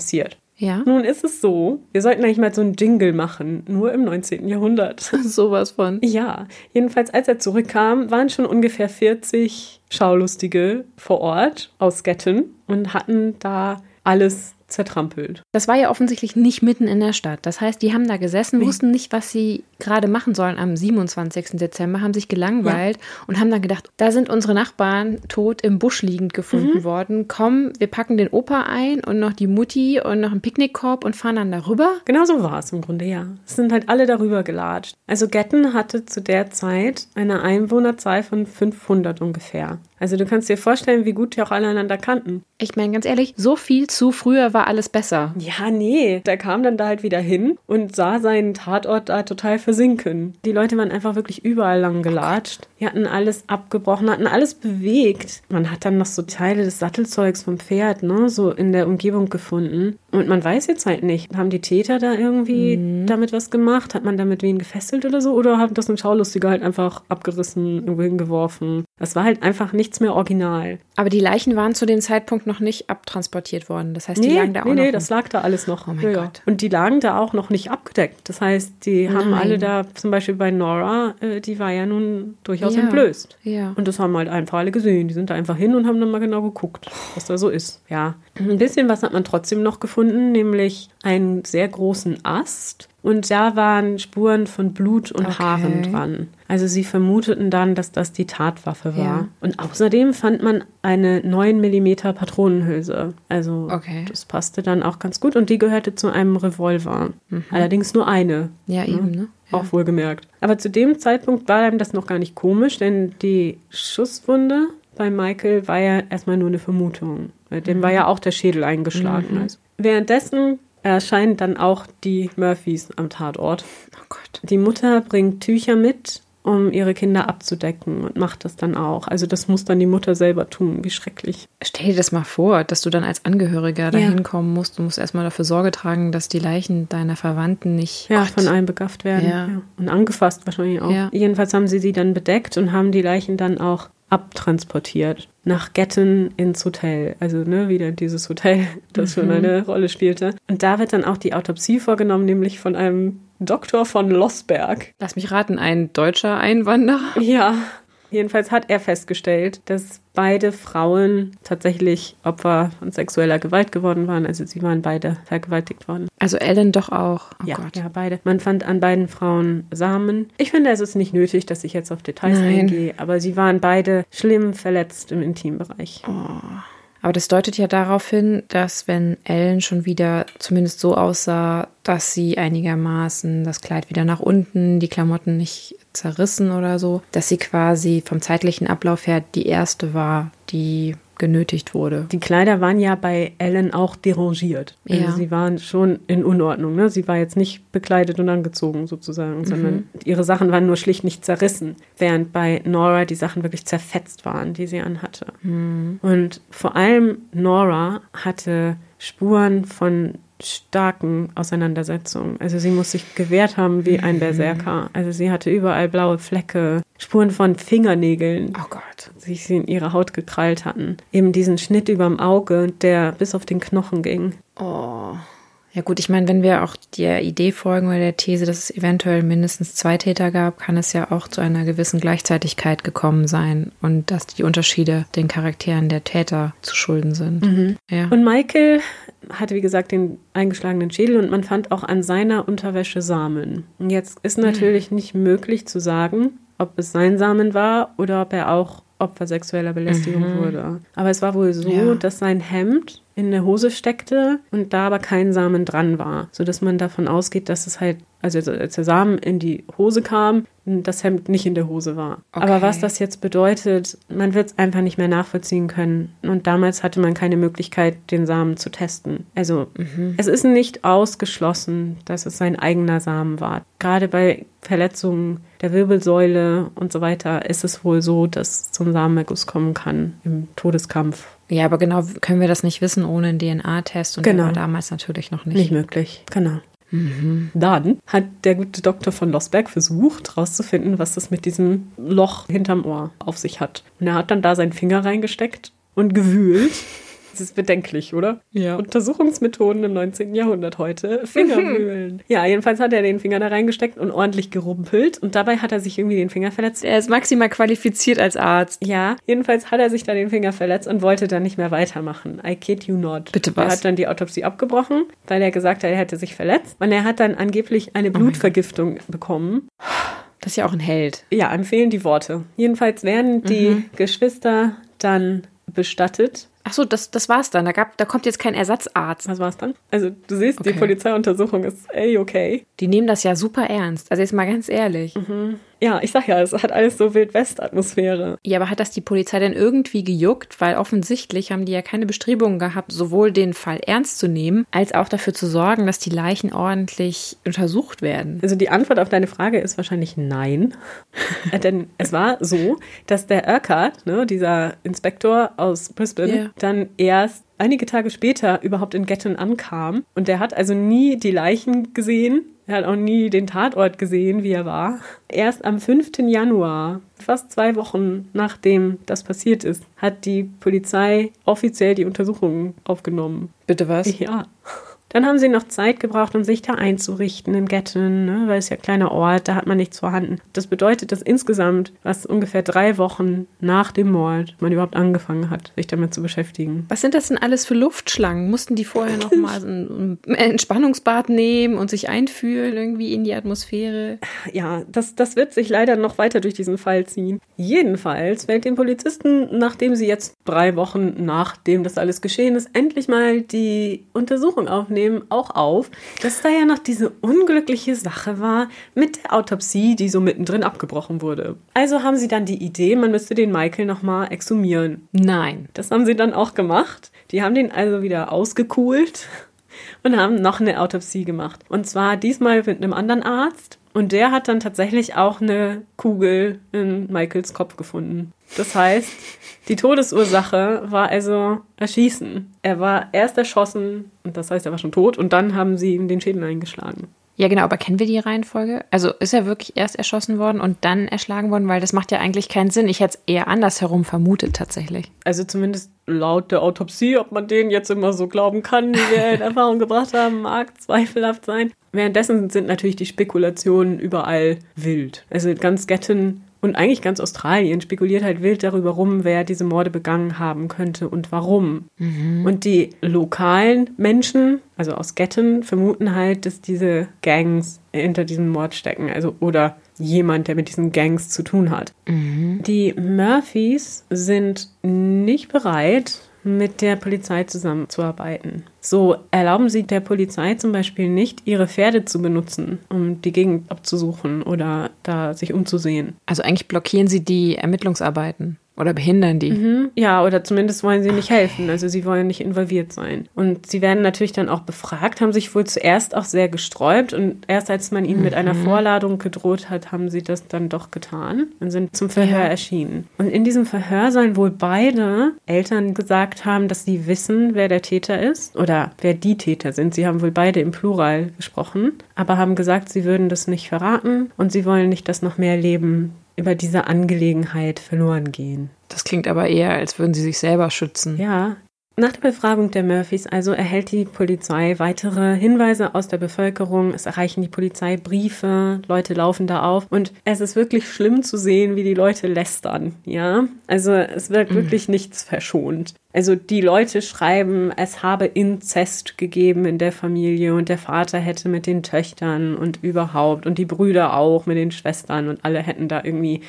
Ja. Nun ist es so, wir sollten eigentlich mal so einen Jingle machen, nur im 19. Jahrhundert. *laughs* Sowas von. ja, jedenfalls als er zurückkam, waren schon ungefähr 40 Schaulustige vor Ort aus Getten und hatten da alles zertrampelt. Das war ja offensichtlich nicht mitten in der Stadt. Das heißt, die haben da gesessen, wussten nicht, was sie gerade machen sollen am 27. Dezember, haben sich gelangweilt und haben dann gedacht, da sind unsere Nachbarn tot im Busch liegend gefunden worden. Komm, wir packen den Opa ein und noch die Mutti und noch einen Picknickkorb und fahren dann darüber. Genau so war es im Grunde, ja. Es sind halt alle darüber gelatscht. Also Getten hatte zu der Zeit eine Einwohnerzahl von 500 ungefähr. Also du kannst dir vorstellen, wie gut die auch alle einander kannten. Ich meine, ganz ehrlich, so viel zu früher war alles besser. Ja, nee, der kam dann da halt wieder hin und sah seinen Tatort da total versinken. Die Leute waren einfach wirklich überall lang gelatscht. Die hatten alles abgebrochen, hatten alles bewegt. Man hat dann noch so Teile des Sattelzeugs vom Pferd, ne, so in der Umgebung gefunden. Und man weiß jetzt halt nicht, haben die Täter da irgendwie damit was gemacht? Hat man damit wen gefesselt oder so? Oder hat das ein Schaulustiger halt einfach abgerissen, irgendwo hingeworfen? Das war halt einfach nichts mehr original. Aber die Leichen waren zu dem Zeitpunkt noch nicht abtransportiert worden. Das heißt, die Nee, lagen da auch nee, noch. nee, das lag da alles noch. Oh mein Gott. Und die lagen da auch noch nicht abgedeckt. Das heißt, die haben Nein. alle da, zum Beispiel bei Nora, äh, die war ja nun durchaus Ja. entblößt. Ja. Und das haben halt einfach alle gesehen. Die sind da einfach hin und haben dann mal genau geguckt, was da so ist. Ja. Ein bisschen was hat man trotzdem noch gefunden, nämlich einen sehr großen Ast. Und da waren Spuren von Blut und Okay. Haaren dran. Also sie vermuteten dann, dass das die Tatwaffe war. Ja. Und außerdem fand man eine 9 mm Patronenhülse. Also Okay. das passte dann auch ganz gut. Und die gehörte zu einem Revolver. Allerdings nur eine. Ja, eben, ne? Ja. Auch wohlgemerkt. Aber zu dem Zeitpunkt war einem das noch gar nicht komisch, denn die Schusswunde bei Michael war ja erstmal nur eine Vermutung. Weil Dem war ja auch der Schädel eingeschlagen. Also. Währenddessen erscheinen dann auch die Murphys am Tatort. Oh Gott. Die Mutter bringt Tücher mit, um ihre Kinder abzudecken und macht das dann auch. Also das muss dann die Mutter selber tun. Wie schrecklich. Stell dir das mal vor, dass du dann als Angehöriger da Ja. hinkommen musst. Du musst erstmal dafür Sorge tragen, dass die Leichen deiner Verwandten nicht Ja, von allen begafft werden. Ja. Ja. Und angefasst wahrscheinlich auch. Jedenfalls haben sie sie dann bedeckt und haben die Leichen dann auch abtransportiert nach Getten ins Hotel. Also ne, wieder dieses Hotel, *laughs* das schon eine Rolle spielte. Und da wird dann auch die Autopsie vorgenommen, nämlich von einem Doktor von Lossberg. Lass mich raten, ein deutscher Einwanderer. Ja, Jedenfalls hat er festgestellt, dass beide Frauen tatsächlich Opfer von sexueller Gewalt geworden waren. Also sie waren beide vergewaltigt worden. Also Ellen doch auch. Oh ja, Gott. ja, beide. Man fand an beiden Frauen Samen. Ich finde, es ist nicht nötig, dass ich jetzt auf Details Nein. eingehe, aber sie waren beide schlimm verletzt im Intimbereich. Oh. Aber das deutet ja darauf hin, dass wenn Ellen schon wieder zumindest so aussah, dass sie einigermaßen das Kleid wieder nach unten, die Klamotten nicht zerrissen oder so, dass sie quasi vom zeitlichen Ablauf her die erste war, die genötigt wurde. Die Kleider waren ja bei Ellen auch derangiert. Also ja. sie waren schon in Unordnung. Ne? Sie war jetzt nicht bekleidet und angezogen sozusagen, mhm. sondern ihre Sachen waren nur schlicht nicht zerrissen, während bei Nora die Sachen wirklich zerfetzt waren, die sie anhatte. Mhm. Und vor allem Nora hatte Spuren von starken Auseinandersetzungen. Also sie muss sich gewehrt haben wie ein mhm. Berserker. Also sie hatte überall blaue Flecke, Spuren von Fingernägeln. Oh Gott. Die sie in ihre Haut gekrallt hatten. Eben diesen Schnitt überm Auge, der bis auf den Knochen ging. Oh. Ja gut, ich meine, wenn wir auch der Idee folgen oder der These, dass es eventuell mindestens zwei Täter gab, kann es ja auch zu einer gewissen Gleichzeitigkeit gekommen sein und dass die Unterschiede den Charakteren der Täter zu schulden sind. Mhm. Ja. Und Michael hatte, wie gesagt, den eingeschlagenen Schädel und man fand auch an seiner Unterwäsche Samen. Und jetzt ist natürlich mhm. nicht möglich zu sagen, ob es sein Samen war oder ob er auch Opfer sexueller Belästigung mhm. wurde. Aber es war wohl so, ja. dass sein Hemd in der Hose steckte und da aber kein Samen dran war, sodass man davon ausgeht, dass es halt, also als der Samen in die Hose kam, das Hemd nicht in der Hose war. Okay. Aber was das jetzt bedeutet, man wird es einfach nicht mehr nachvollziehen können. Und damals hatte man keine Möglichkeit, den Samen zu testen. Also mhm. es ist nicht ausgeschlossen, dass es sein eigener Samen war. Gerade bei Verletzungen der Wirbelsäule und so weiter ist es wohl so, dass zum Samenerguss kommen kann im Todeskampf ja, aber genau können wir das nicht wissen ohne einen DNA-Test und genau. der war damals natürlich noch nicht. Nicht möglich, genau. Mhm. Dann hat der gute Doktor von Losberg versucht, herauszufinden, was das mit diesem Loch hinterm Ohr auf sich hat. Und er hat dann da seinen Finger reingesteckt und gewühlt. *laughs* Das ist bedenklich, oder? Ja. Untersuchungsmethoden im 19. Jahrhundert heute. Fingerwühlen. *laughs* ja, jedenfalls hat er den Finger da reingesteckt und ordentlich gerumpelt. Und dabei hat er sich irgendwie den Finger verletzt. Er ist maximal qualifiziert als Arzt. Ja, jedenfalls hat er sich da den Finger verletzt und wollte dann nicht mehr weitermachen. I kid you not. Bitte was? Er hat dann die Autopsie abgebrochen, weil er gesagt hat, er hätte sich verletzt. Und er hat dann angeblich eine oh Blutvergiftung oh bekommen. Das ist ja auch ein Held. Ja, empfehlen die Worte. Jedenfalls werden die mhm. Geschwister dann bestattet Ach so, das, das war's dann. Da, gab, da kommt jetzt kein Ersatzarzt. Was war's dann? Also, du siehst, okay. die Polizeiuntersuchung ist ey, okay. Die nehmen das ja super ernst. Also, jetzt mal ganz ehrlich. Mhm. Ja, ich sag ja, es hat alles so Wildwest-Atmosphäre. Ja, aber hat das die Polizei denn irgendwie gejuckt? Weil offensichtlich haben die ja keine Bestrebungen gehabt, sowohl den Fall ernst zu nehmen, als auch dafür zu sorgen, dass die Leichen ordentlich untersucht werden. Also die Antwort auf deine Frage ist wahrscheinlich nein. *laughs* Denn es war so, dass der Urquhart, ne, dieser Inspektor aus Brisbane, yeah. dann erst einige Tage später überhaupt in Gatton ankam. Und der hat also nie die Leichen gesehen. Er hat auch nie den Tatort gesehen, wie er war. Erst am 5. Januar, fast zwei Wochen nachdem das passiert ist, hat die Polizei offiziell die Untersuchungen aufgenommen. Bitte was? Ja. Dann haben sie noch Zeit gebraucht, um sich da einzurichten in Gatton, ne? weil es ja ein kleiner Ort, da hat man nichts vorhanden. Das bedeutet, dass insgesamt, was ungefähr drei Wochen nach dem Mord, man überhaupt angefangen hat, sich damit zu beschäftigen. Was sind das denn alles für Luftschlangen? Mussten die vorher noch mal ein Entspannungsbad nehmen und sich einfühlen irgendwie in die Atmosphäre? Ja, das, das wird sich leider noch weiter durch diesen Fall ziehen. Jedenfalls fällt den Polizisten, nachdem sie jetzt drei Wochen nachdem das alles geschehen ist, endlich mal die Untersuchung aufnehmen nehmen auch auf, dass da ja noch diese unglückliche Sache war mit der Autopsie, die so mittendrin abgebrochen wurde. Also haben sie dann die Idee, man müsste den Michael nochmal exhumieren. Nein. Das haben sie dann auch gemacht. Die haben den also wieder ausgekühlt und haben noch eine Autopsie gemacht. Und zwar diesmal mit einem anderen Arzt. Und der hat dann tatsächlich auch eine Kugel in Michaels Kopf gefunden. Das heißt, die Todesursache war also Erschießen. Er war erst erschossen, und das heißt, er war schon tot, und dann haben sie ihm den Schädel eingeschlagen. Ja, genau, aber kennen wir die Reihenfolge? Also ist er wirklich erst erschossen worden und dann erschlagen worden? Weil das macht ja eigentlich keinen Sinn. Ich hätte es eher andersherum vermutet tatsächlich. Also zumindest laut der Autopsie, ob man denen jetzt immer so glauben kann, wie wir in *laughs* Erfahrung gebracht haben, mag zweifelhaft sein. Währenddessen sind natürlich die Spekulationen überall wild. Also ganz Gatton und eigentlich ganz Australien spekuliert halt wild darüber rum, wer diese Morde begangen haben könnte und warum. Mhm. Und die lokalen Menschen, also aus Getten, vermuten halt, dass diese Gangs hinter diesem Mord stecken. Also oder jemand, der mit diesen Gangs zu tun hat. Mhm. Die Murphys sind nicht bereit, mit der Polizei zusammenzuarbeiten. So erlauben sie der Polizei zum Beispiel nicht, ihre Pferde zu benutzen, um die Gegend abzusuchen oder da sich umzusehen. Also eigentlich blockieren sie die Ermittlungsarbeiten. Oder behindern die? Mhm. Ja, oder zumindest wollen sie nicht helfen. Also sie wollen nicht involviert sein. Und sie werden natürlich dann auch befragt, haben sich wohl zuerst auch sehr gesträubt und erst als man ihnen mhm. mit einer mhm. Vorladung gedroht hat, haben sie das dann doch getan und sind zum Verhör ja. erschienen. Und in diesem Verhör sollen wohl beide Eltern gesagt haben, dass sie wissen, wer der Täter ist oder wer die Täter sind. Sie haben wohl beide im Plural gesprochen, aber haben gesagt, sie würden das nicht verraten und sie wollen nicht, dass noch mehr Leben über diese Angelegenheit verloren gehen. Das klingt aber eher, als würden sie sich selber schützen. Ja. Nach der Befragung der Murphys also erhält die Polizei weitere Hinweise aus der Bevölkerung. Es erreichen die Polizei Briefe, Leute laufen da auf und es ist wirklich schlimm zu sehen, wie die Leute lästern. Ja, also es wird mhm. wirklich nichts verschont. Also die Leute schreiben, es habe Inzest gegeben in der Familie und der Vater hätte mit den Töchtern und überhaupt und die Brüder auch mit den Schwestern und alle hätten da irgendwie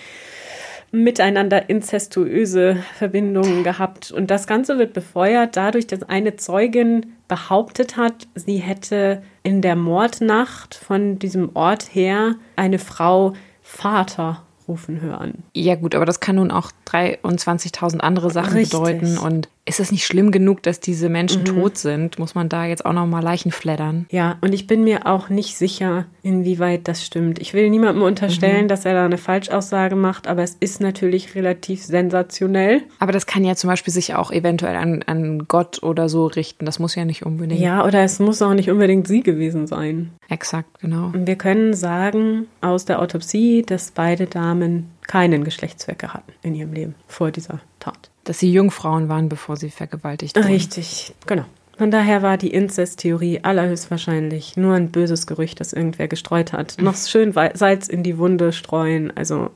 miteinander inzestuöse Verbindungen gehabt. Und das Ganze wird befeuert dadurch, dass eine Zeugin behauptet hat, sie hätte in der Mordnacht von diesem Ort her eine Frau Vater rufen hören. Ja gut, aber das kann nun auch 23.000 andere Sachen Richtig. bedeuten. Und ist es nicht schlimm genug, dass diese Menschen mhm. tot sind? Muss man da jetzt auch noch mal Leichen fleddern? Ja, und ich bin mir auch nicht sicher, inwieweit das stimmt. Ich will niemandem unterstellen, mhm. dass er da eine Falschaussage macht, aber es ist natürlich relativ sensationell. Aber das kann ja zum Beispiel sich auch eventuell an, an Gott oder so richten. Das muss ja nicht unbedingt. Ja, oder es muss auch nicht unbedingt sie gewesen sein. Exakt, genau. Und wir können sagen aus der Autopsie, dass beide Damen keinen Geschlechtsverkehr hatten in ihrem Leben vor dieser Tat. Dass sie Jungfrauen waren, bevor sie vergewaltigt wurden. Richtig, genau. Von daher war die Inzesttheorie allerhöchstwahrscheinlich nur ein böses Gerücht, das irgendwer gestreut hat. Noch schön Salz in die Wunde streuen. Also.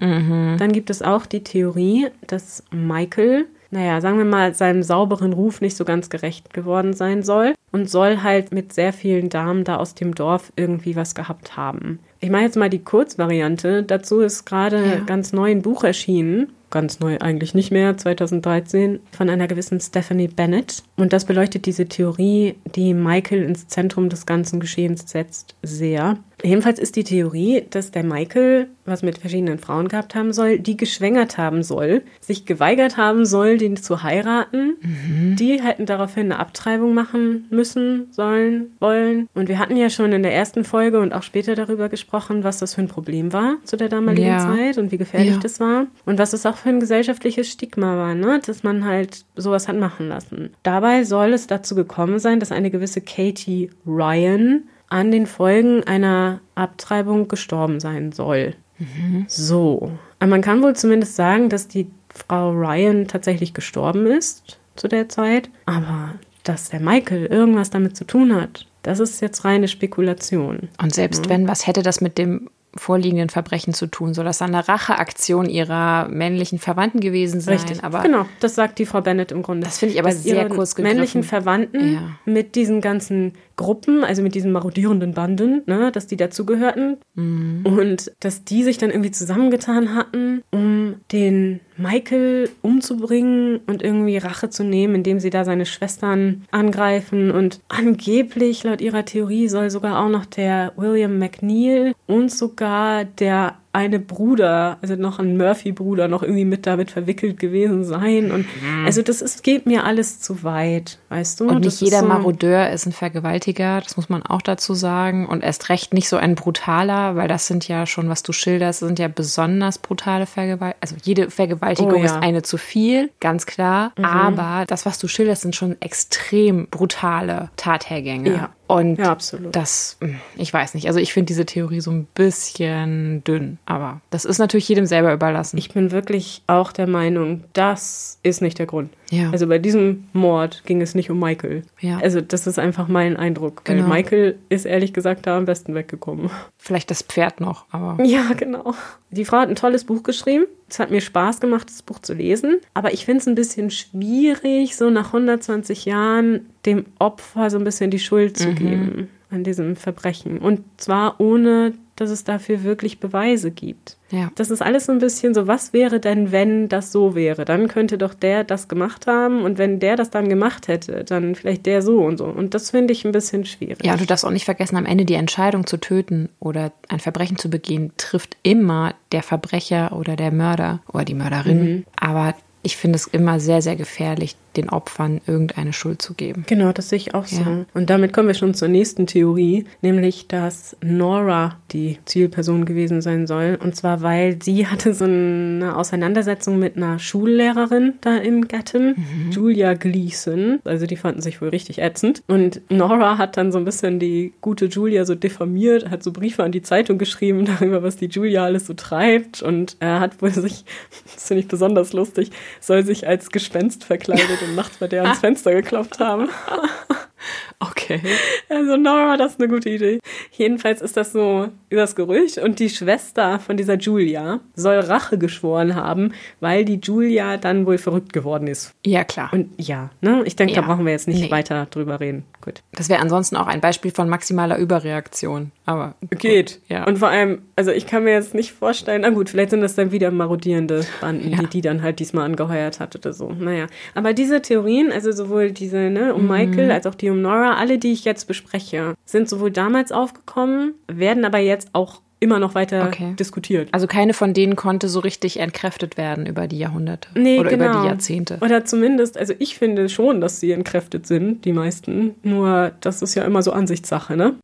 Mhm. Dann gibt es auch die Theorie, dass Michael naja, sagen wir mal, seinem sauberen Ruf nicht so ganz gerecht geworden sein soll und soll halt mit sehr vielen Damen da aus dem Dorf irgendwie was gehabt haben. Ich mache jetzt mal die Kurzvariante. Dazu ist gerade ja. ganz neu ein Buch erschienen ganz neu eigentlich nicht mehr, 2013, von einer gewissen Stephanie Bennett. Und das beleuchtet diese Theorie, die Michael ins Zentrum des ganzen Geschehens setzt, sehr. Jedenfalls ist die Theorie, dass der Michael was mit verschiedenen Frauen gehabt haben soll, die geschwängert haben soll, sich geweigert haben soll, den zu heiraten. Mhm. Die hätten daraufhin eine Abtreibung machen müssen, sollen, wollen. Und wir hatten ja schon in der ersten Folge und auch später darüber gesprochen, was das für ein Problem war zu der damaligen ja. Zeit und wie gefährlich ja. das war. Und was es auch für ein gesellschaftliches Stigma war, ne? dass man halt sowas hat machen lassen. Dabei soll es dazu gekommen sein, dass eine gewisse Katie Ryan an den Folgen einer Abtreibung gestorben sein soll. Mhm. So. Aber man kann wohl zumindest sagen, dass die Frau Ryan tatsächlich gestorben ist zu der Zeit. Aber dass der Michael irgendwas damit zu tun hat, das ist jetzt reine Spekulation. Und selbst ja. wenn, was hätte das mit dem vorliegenden Verbrechen zu tun. Soll das eine Racheaktion ihrer männlichen Verwandten gewesen sein? Richtig, aber genau, das sagt die Frau Bennett im Grunde. Das finde ich aber sehr kurz gegriffen. männlichen Verwandten ja. mit diesen ganzen Gruppen, also mit diesen marodierenden Banden, ne, dass die dazugehörten mhm. und dass die sich dann irgendwie zusammengetan hatten, um den Michael umzubringen und irgendwie Rache zu nehmen, indem sie da seine Schwestern angreifen und angeblich laut ihrer Theorie soll sogar auch noch der William McNeil und sogar der eine Bruder, also noch ein Murphy-Bruder, noch irgendwie mit damit verwickelt gewesen sein. Und mhm. also das ist, geht mir alles zu weit, weißt du? Und nicht das jeder so Marodeur ist ein Vergewaltiger, das muss man auch dazu sagen. Und erst recht nicht so ein brutaler, weil das sind ja schon, was du schilderst, sind ja besonders brutale Vergewaltigungen. Also jede Vergewaltigung oh, ja. ist eine zu viel, ganz klar. Mhm. Aber das, was du schilderst, sind schon extrem brutale Tathergänge. Ja. Und ja, absolut. das, hm, ich weiß nicht. Also ich finde diese Theorie so ein bisschen dünn. Aber das ist natürlich jedem selber überlassen. Ich bin wirklich auch der Meinung, das ist nicht der Grund. Ja. Also bei diesem Mord ging es nicht um Michael. Ja. Also das ist einfach mein Eindruck. Weil Genau. Michael ist ehrlich gesagt da am besten weggekommen. Vielleicht das Pferd noch, aber. *laughs* Ja, genau. Die Frau hat ein tolles Buch geschrieben. Es hat mir Spaß gemacht, das Buch zu lesen. Aber ich finde es ein bisschen schwierig, so nach 120 Jahren dem Opfer so ein bisschen die Schuld zu geben an diesem Verbrechen. Und zwar ohne, dass es dafür wirklich Beweise gibt. Ja. Das ist alles so ein bisschen so, was wäre denn, wenn das so wäre? Dann könnte doch der das gemacht haben und wenn der das dann gemacht hätte, dann vielleicht der so und so. Und das finde ich ein bisschen schwierig. Ja, und du darfst auch nicht vergessen, am Ende die Entscheidung zu töten oder ein Verbrechen zu begehen, trifft immer der Verbrecher oder der Mörder oder die Mörderin. Aber ich finde es immer sehr, sehr gefährlich, den Opfern irgendeine Schuld zu geben. Genau, das sehe ich auch so. Ja. Und damit kommen wir schon zur nächsten Theorie, nämlich, dass Nora die Zielperson gewesen sein soll. Und zwar, weil sie hatte so eine Auseinandersetzung mit einer Schullehrerin da in Gatton, Julia Gleason. Also die fanden sich wohl richtig ätzend. Und Nora hat dann so ein bisschen die gute Julia so diffamiert, hat so Briefe an die Zeitung geschrieben *laughs* darüber, was die Julia alles so treibt. Und er hat wohl sich, *laughs* das finde ich besonders lustig, soll sich als Gespenst verkleidet *laughs* nachts bei der ans Fenster geklopft haben. *laughs* *laughs* Okay. Also Nora, das ist eine gute Idee. Jedenfalls ist das so übers Gerücht und die Schwester von dieser Julia soll Rache geschworen haben, weil die Julia dann wohl verrückt geworden ist. Ja, klar. Und ja, ne, ich denke, Ja. da brauchen wir jetzt nicht Nee. weiter drüber reden. Gut. Das wäre ansonsten auch ein Beispiel von maximaler Überreaktion. Aber Geht. Ja. Und vor allem, also ich kann mir jetzt nicht vorstellen, na gut, vielleicht sind das dann wieder marodierende Banden, Ja. die die dann halt diesmal angeheuert hat oder so. Naja. Aber diese Theorien, also sowohl diese, ne, um Michael als auch die um Nora, alle, die ich jetzt bespreche, sind sowohl damals aufgekommen, werden aber jetzt auch immer noch weiter Okay. diskutiert. Also keine von denen konnte so richtig entkräftet werden über die Jahrhunderte Nee, oder genau. über die Jahrzehnte. Oder zumindest, also ich finde schon, dass sie entkräftet sind, die meisten. Nur das ist ja immer so Ansichtssache, ne?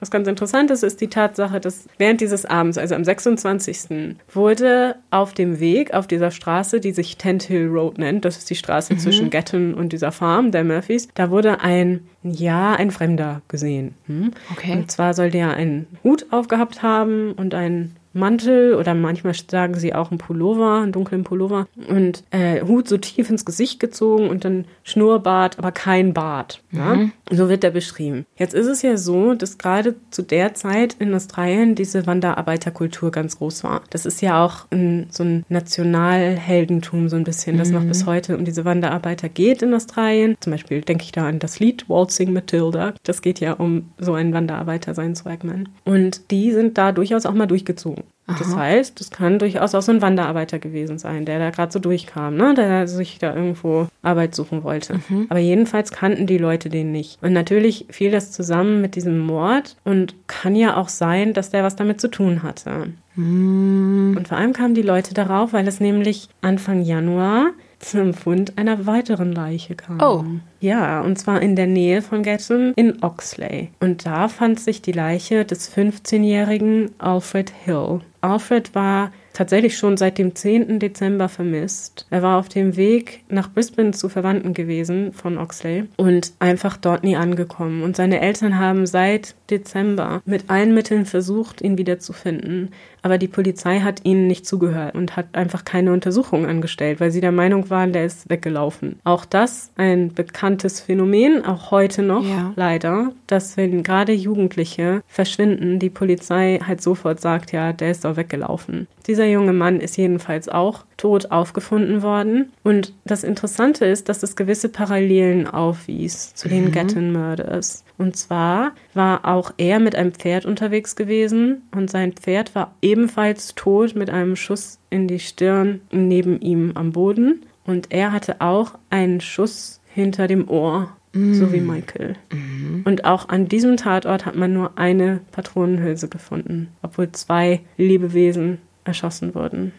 Was ganz interessant ist, ist die Tatsache, dass während dieses Abends, also am 26. wurde auf dem Weg, auf dieser Straße, die sich Tent Hill Road nennt, das ist die Straße zwischen Gatton und dieser Farm der Murphys, da wurde ein, ja, ein Fremder gesehen. Hm? Okay. Und zwar soll der einen Hut aufgehabt haben und einen Mantel oder manchmal sagen sie auch einen Pullover, einen dunklen Pullover und äh, Hut so tief ins Gesicht gezogen und dann Schnurrbart, aber kein Bart. Ja? So wird er beschrieben. Jetzt ist es ja so, dass gerade zu der Zeit in Australien diese Wanderarbeiterkultur ganz groß war. Das ist ja auch ein, so ein Nationalheldentum so ein bisschen, das noch bis heute um diese Wanderarbeiter geht in Australien. Zum Beispiel denke ich da an das Lied Waltzing Matilda. Das geht ja um so einen Wanderarbeiter, seinen Swagman. Und die sind da durchaus auch mal durchgezogen. Das heißt, es kann durchaus auch so ein Wanderarbeiter gewesen sein, der da gerade so durchkam, ne? der sich da irgendwo Arbeit suchen wollte. Aber jedenfalls kannten die Leute den nicht. Und natürlich fiel das zusammen mit diesem Mord und kann ja auch sein, dass der was damit zu tun hatte. Und vor allem kamen die Leute darauf, weil es nämlich Anfang Januar zum Fund einer weiteren Leiche kam. Oh. Ja, und zwar in der Nähe von Gatton in Oxley. Und da fand sich die Leiche des 15-jährigen Alfred Hill. Alfred war tatsächlich schon seit dem 10. Dezember vermisst. Er war auf dem Weg nach Brisbane zu Verwandten gewesen von Oxley und einfach dort nie angekommen. Und seine Eltern haben seit Dezember mit allen Mitteln versucht, ihn wiederzufinden. Aber die Polizei hat ihnen nicht zugehört und hat einfach keine Untersuchung angestellt, weil sie der Meinung waren, der ist weggelaufen. Auch das ein bekanntes Phänomen, auch heute noch Ja. leider, dass wenn gerade Jugendliche verschwinden, die Polizei halt sofort sagt, ja, der ist doch weggelaufen. Dieser junge Mann ist jedenfalls auch tot aufgefunden worden. Und das Interessante ist, dass es gewisse Parallelen aufwies zu den Gatton Murders. Und zwar war auch er mit einem Pferd unterwegs gewesen und sein Pferd war ebenfalls tot mit einem Schuss in die Stirn neben ihm am Boden. Und er hatte auch einen Schuss hinter dem Ohr, so wie Michael. Und auch an diesem Tatort hat man nur eine Patronenhülse gefunden, obwohl zwei Lebewesen erschossen wurden.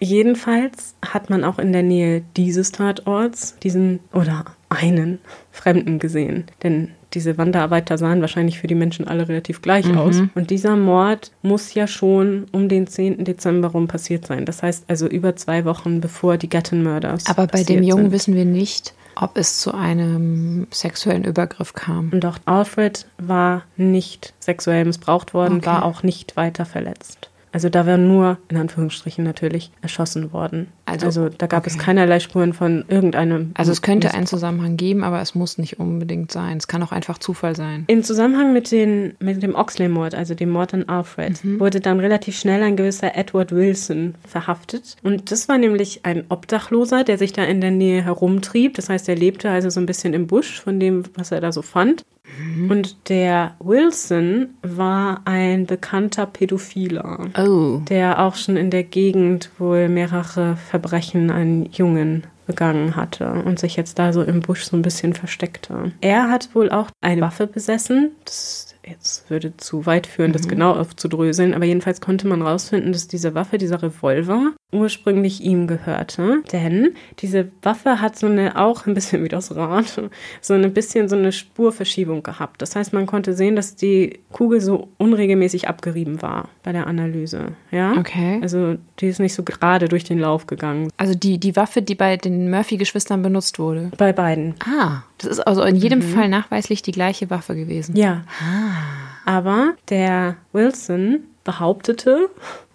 Jedenfalls hat man auch in der Nähe dieses Tatorts diesen oder einen Fremden gesehen. Denn diese Wanderarbeiter sahen wahrscheinlich für die Menschen alle relativ gleich aus. Und dieser Mord muss ja schon um den 10. Dezember rum passiert sein. Das heißt also über zwei Wochen bevor die Gatton Murders. Aber bei dem Jungen sind. wissen wir nicht, ob es zu einem sexuellen Übergriff kam. Und auch Alfred war nicht sexuell missbraucht worden, Okay. war auch nicht weiter verletzt. Also da wäre nur, in Anführungsstrichen natürlich, erschossen worden. Also, also da gab okay. es keinerlei Spuren von irgendeinem. Also es könnte einen Zusammenhang geben, aber es muss nicht unbedingt sein. Es kann auch einfach Zufall sein. Im Zusammenhang mit, den, mit dem Oxley-Mord, also dem Mord an Alfred, mhm. wurde dann relativ schnell ein gewisser Edward Wilson verhaftet. Und das war nämlich ein Obdachloser, der sich da in der Nähe herumtrieb. Das heißt, er lebte also so ein bisschen im Busch von dem, was er da so fand. Mhm. Und der Wilson war ein bekannter Pädophiler, oh. der auch schon in der Gegend wohl mehrere Verbrechen an Jungen begangen hatte und sich jetzt da so im Busch so ein bisschen versteckte. Er hat wohl auch eine Waffe besessen. Das jetzt würde zu weit führen, das mhm. genau aufzudröseln, aber jedenfalls konnte man rausfinden, dass diese Waffe, dieser Revolver, ursprünglich ihm gehörte. Denn diese Waffe hat so eine, auch ein bisschen wie das Rad, so ein bisschen so eine Spurverschiebung gehabt. Das heißt, man konnte sehen, dass die Kugel so unregelmäßig abgerieben war bei der Analyse. Ja? Okay. Also die ist nicht so gerade durch den Lauf gegangen. Also die, die Waffe, die bei den Murphy-Geschwistern benutzt wurde? Bei beiden. Ah, das ist also in jedem mhm. Fall nachweislich die gleiche Waffe gewesen. Ja. Ah. Aber der Wilson behauptete,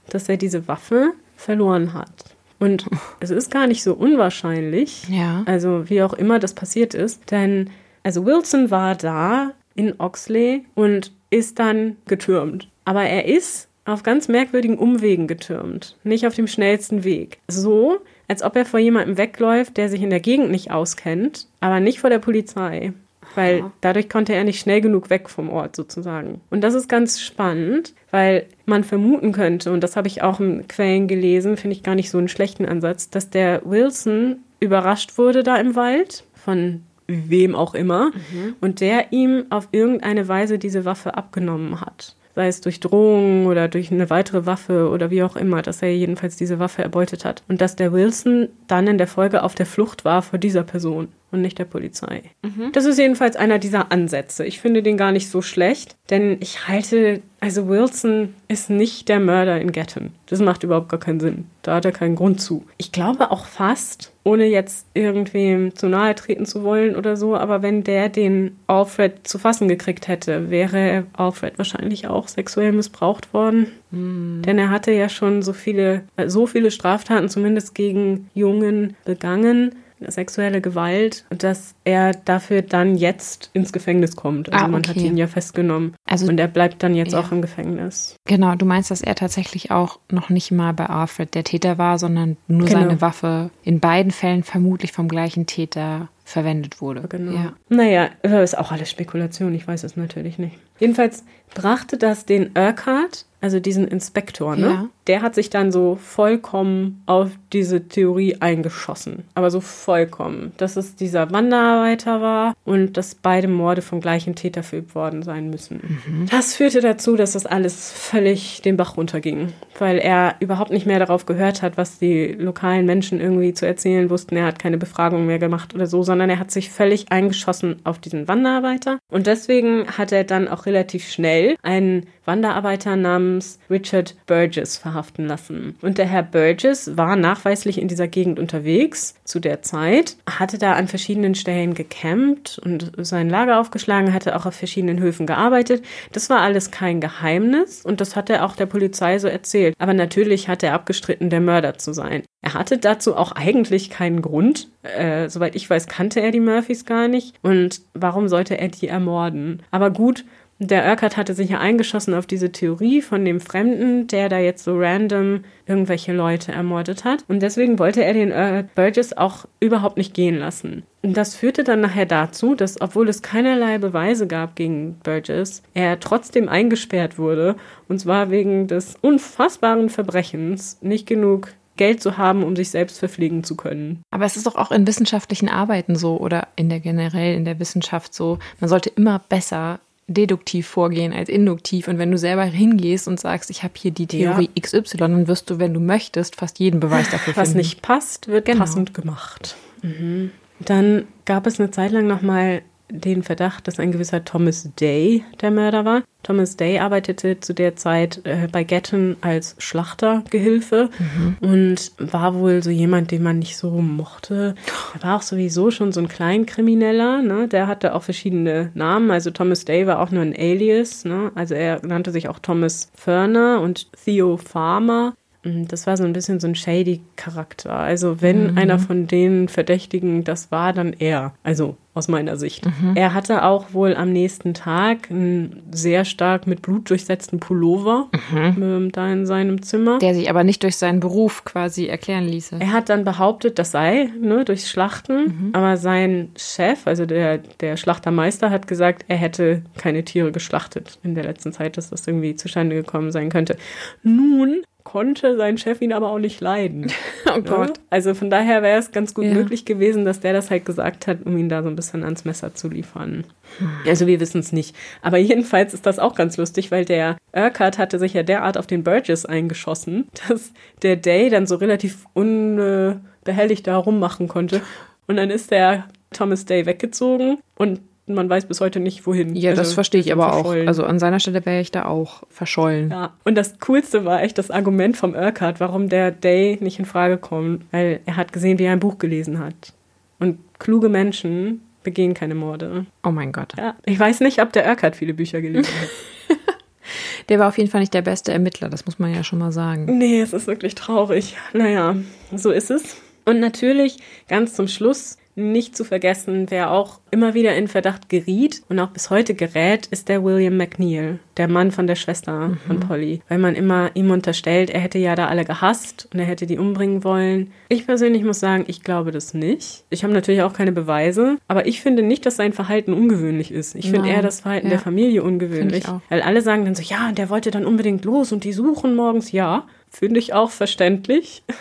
dass er diese Waffe verloren hat. Und es ist gar nicht so unwahrscheinlich, ja. also wie auch immer das passiert ist, denn also Wilson war da in Oxley und ist dann getürmt. Aber er ist auf ganz merkwürdigen Umwegen getürmt, nicht auf dem schnellsten Weg. So, als ob er vor jemandem wegläuft, der sich in der Gegend nicht auskennt, aber nicht vor der Polizei weil ja. dadurch konnte er nicht schnell genug weg vom Ort sozusagen. Und das ist ganz spannend, weil man vermuten könnte, und das habe ich auch in Quellen gelesen, finde ich gar nicht so einen schlechten Ansatz, dass der Wilson überrascht wurde da im Wald von wem auch immer mhm. und der ihm auf irgendeine Weise diese Waffe abgenommen hat sei es durch Drohungen oder durch eine weitere Waffe oder wie auch immer, dass er jedenfalls diese Waffe erbeutet hat. Und dass der Wilson dann in der Folge auf der Flucht war vor dieser Person und nicht der Polizei. Mhm. Das ist jedenfalls einer dieser Ansätze. Ich finde den gar nicht so schlecht, denn ich halte, also Wilson ist nicht der Mörder in Gatton. Das macht überhaupt gar keinen Sinn. Da hat er keinen Grund zu. Ich glaube auch fast, ohne jetzt irgendwem zu nahe treten zu wollen oder so, aber wenn der den Alfred zu fassen gekriegt hätte, wäre Alfred wahrscheinlich auch sexuell missbraucht worden. Mhm. Denn er hatte ja schon so viele, so viele Straftaten zumindest gegen Jungen begangen sexuelle Gewalt, dass er dafür dann jetzt ins Gefängnis kommt. Also ah, okay. man hat ihn ja festgenommen. Also, und er bleibt dann jetzt ja. auch im Gefängnis. Genau, du meinst, dass er tatsächlich auch noch nicht mal bei Alfred der Täter war, sondern nur genau. seine Waffe in beiden Fällen vermutlich vom gleichen Täter verwendet wurde. Genau. Ja. Naja, ist auch alles Spekulation, ich weiß es natürlich nicht. Jedenfalls brachte das den Urquhart also diesen Inspektor, ne? Ja. Der hat sich dann so vollkommen auf diese Theorie eingeschossen. Aber so vollkommen. Dass es dieser Wanderarbeiter war und dass beide Morde vom gleichen Täter verübt worden sein müssen. Mhm. Das führte dazu, dass das alles völlig den Bach runterging. Weil er überhaupt nicht mehr darauf gehört hat, was die lokalen Menschen irgendwie zu erzählen wussten. Er hat keine Befragung mehr gemacht oder so, sondern er hat sich völlig eingeschossen auf diesen Wanderarbeiter. Und deswegen hat er dann auch relativ schnell einen Wanderarbeiter namens Richard Burgess verhaften lassen. Und der Herr Burgess war nachweislich in dieser Gegend unterwegs zu der Zeit, hatte da an verschiedenen Stellen gecampt und sein Lager aufgeschlagen, hatte auch auf verschiedenen Höfen gearbeitet. Das war alles kein Geheimnis und das hat er auch der Polizei so erzählt. Aber natürlich hat er abgestritten, der Mörder zu sein. Er hatte dazu auch eigentlich keinen Grund. Äh, soweit ich weiß, kannte er die Murphys gar nicht. Und warum sollte er die ermorden? Aber gut, der Urquhart hatte sich ja eingeschossen auf diese Theorie von dem Fremden, der da jetzt so random irgendwelche Leute ermordet hat. Und deswegen wollte er den äh, Burgess auch überhaupt nicht gehen lassen. Und das führte dann nachher dazu, dass, obwohl es keinerlei Beweise gab gegen Burgess, er trotzdem eingesperrt wurde. Und zwar wegen des unfassbaren Verbrechens, nicht genug Geld zu haben, um sich selbst verpflegen zu können. Aber es ist doch auch in wissenschaftlichen Arbeiten so oder in der generell in der Wissenschaft so, man sollte immer besser deduktiv vorgehen als induktiv. Und wenn du selber hingehst und sagst, ich habe hier die Theorie ja. XY, dann wirst du, wenn du möchtest, fast jeden Beweis dafür Was finden. Was nicht passt, wird genau. passend gemacht. Mhm. Dann gab es eine Zeit lang nochmal den Verdacht, dass ein gewisser Thomas Day der Mörder war. Thomas Day arbeitete zu der Zeit äh, bei Gatton als Schlachtergehilfe mhm. und war wohl so jemand, den man nicht so mochte. Er war auch sowieso schon so ein Kleinkrimineller. Ne? Der hatte auch verschiedene Namen. Also Thomas Day war auch nur ein Alias. Ne? Also er nannte sich auch Thomas Ferner und Theo Farmer. Mm, das war so ein bisschen so ein shady Charakter. Also wenn mhm. einer von den Verdächtigen das war, dann er. Also aus meiner Sicht. Mhm. Er hatte auch wohl am nächsten Tag einen sehr stark mit Blut durchsetzten Pullover mhm. ähm, da in seinem Zimmer. Der sich aber nicht durch seinen Beruf quasi erklären ließe. Er hat dann behauptet, das sei ne, durchs Schlachten. Mhm. Aber sein Chef, also der, der Schlachtermeister, hat gesagt, er hätte keine Tiere geschlachtet in der letzten Zeit, dass das irgendwie zustande gekommen sein könnte. Nun konnte sein Chef ihn aber auch nicht leiden. *laughs* oh ne? Gott. Also von daher wäre es ganz gut ja. möglich gewesen, dass der das halt gesagt hat, um ihn da so ein bisschen ans Messer zu liefern. Hm. Also wir wissen es nicht. Aber jedenfalls ist das auch ganz lustig, weil der Urquhart hatte sich ja derart auf den Burgess eingeschossen, *laughs* dass der Day dann so relativ unbehelligt da rummachen konnte. Und dann ist der Thomas Day weggezogen und man weiß bis heute nicht, wohin. Ja, also, das verstehe ich aber auch. Also an seiner Stelle wäre ich da auch verschollen. Ja, und das Coolste war echt das Argument vom Urquhart, warum der Day nicht in Frage kommt. Weil er hat gesehen, wie er ein Buch gelesen hat. Und kluge Menschen begehen keine Morde. Oh mein Gott. Ja, ich weiß nicht, ob der Urquhart viele Bücher gelesen hat. *laughs* *laughs* der war auf jeden Fall nicht der beste Ermittler, das muss man ja schon mal sagen. Nee, es ist wirklich traurig. Naja, so ist es. Und natürlich, ganz zum Schluss, nicht zu vergessen, wer auch immer wieder in Verdacht geriet und auch bis heute gerät, ist der William McNeil, der Mann von der Schwester mhm. von Polly. Weil man immer ihm unterstellt, er hätte ja da alle gehasst und er hätte die umbringen wollen. Ich persönlich muss sagen, ich glaube das nicht. Ich habe natürlich auch keine Beweise, aber ich finde nicht, dass sein Verhalten ungewöhnlich ist. Ich finde eher das Verhalten ja. der Familie ungewöhnlich. Weil alle sagen dann so, ja, der wollte dann unbedingt los und die suchen morgens. Ja, finde ich auch verständlich. *laughs*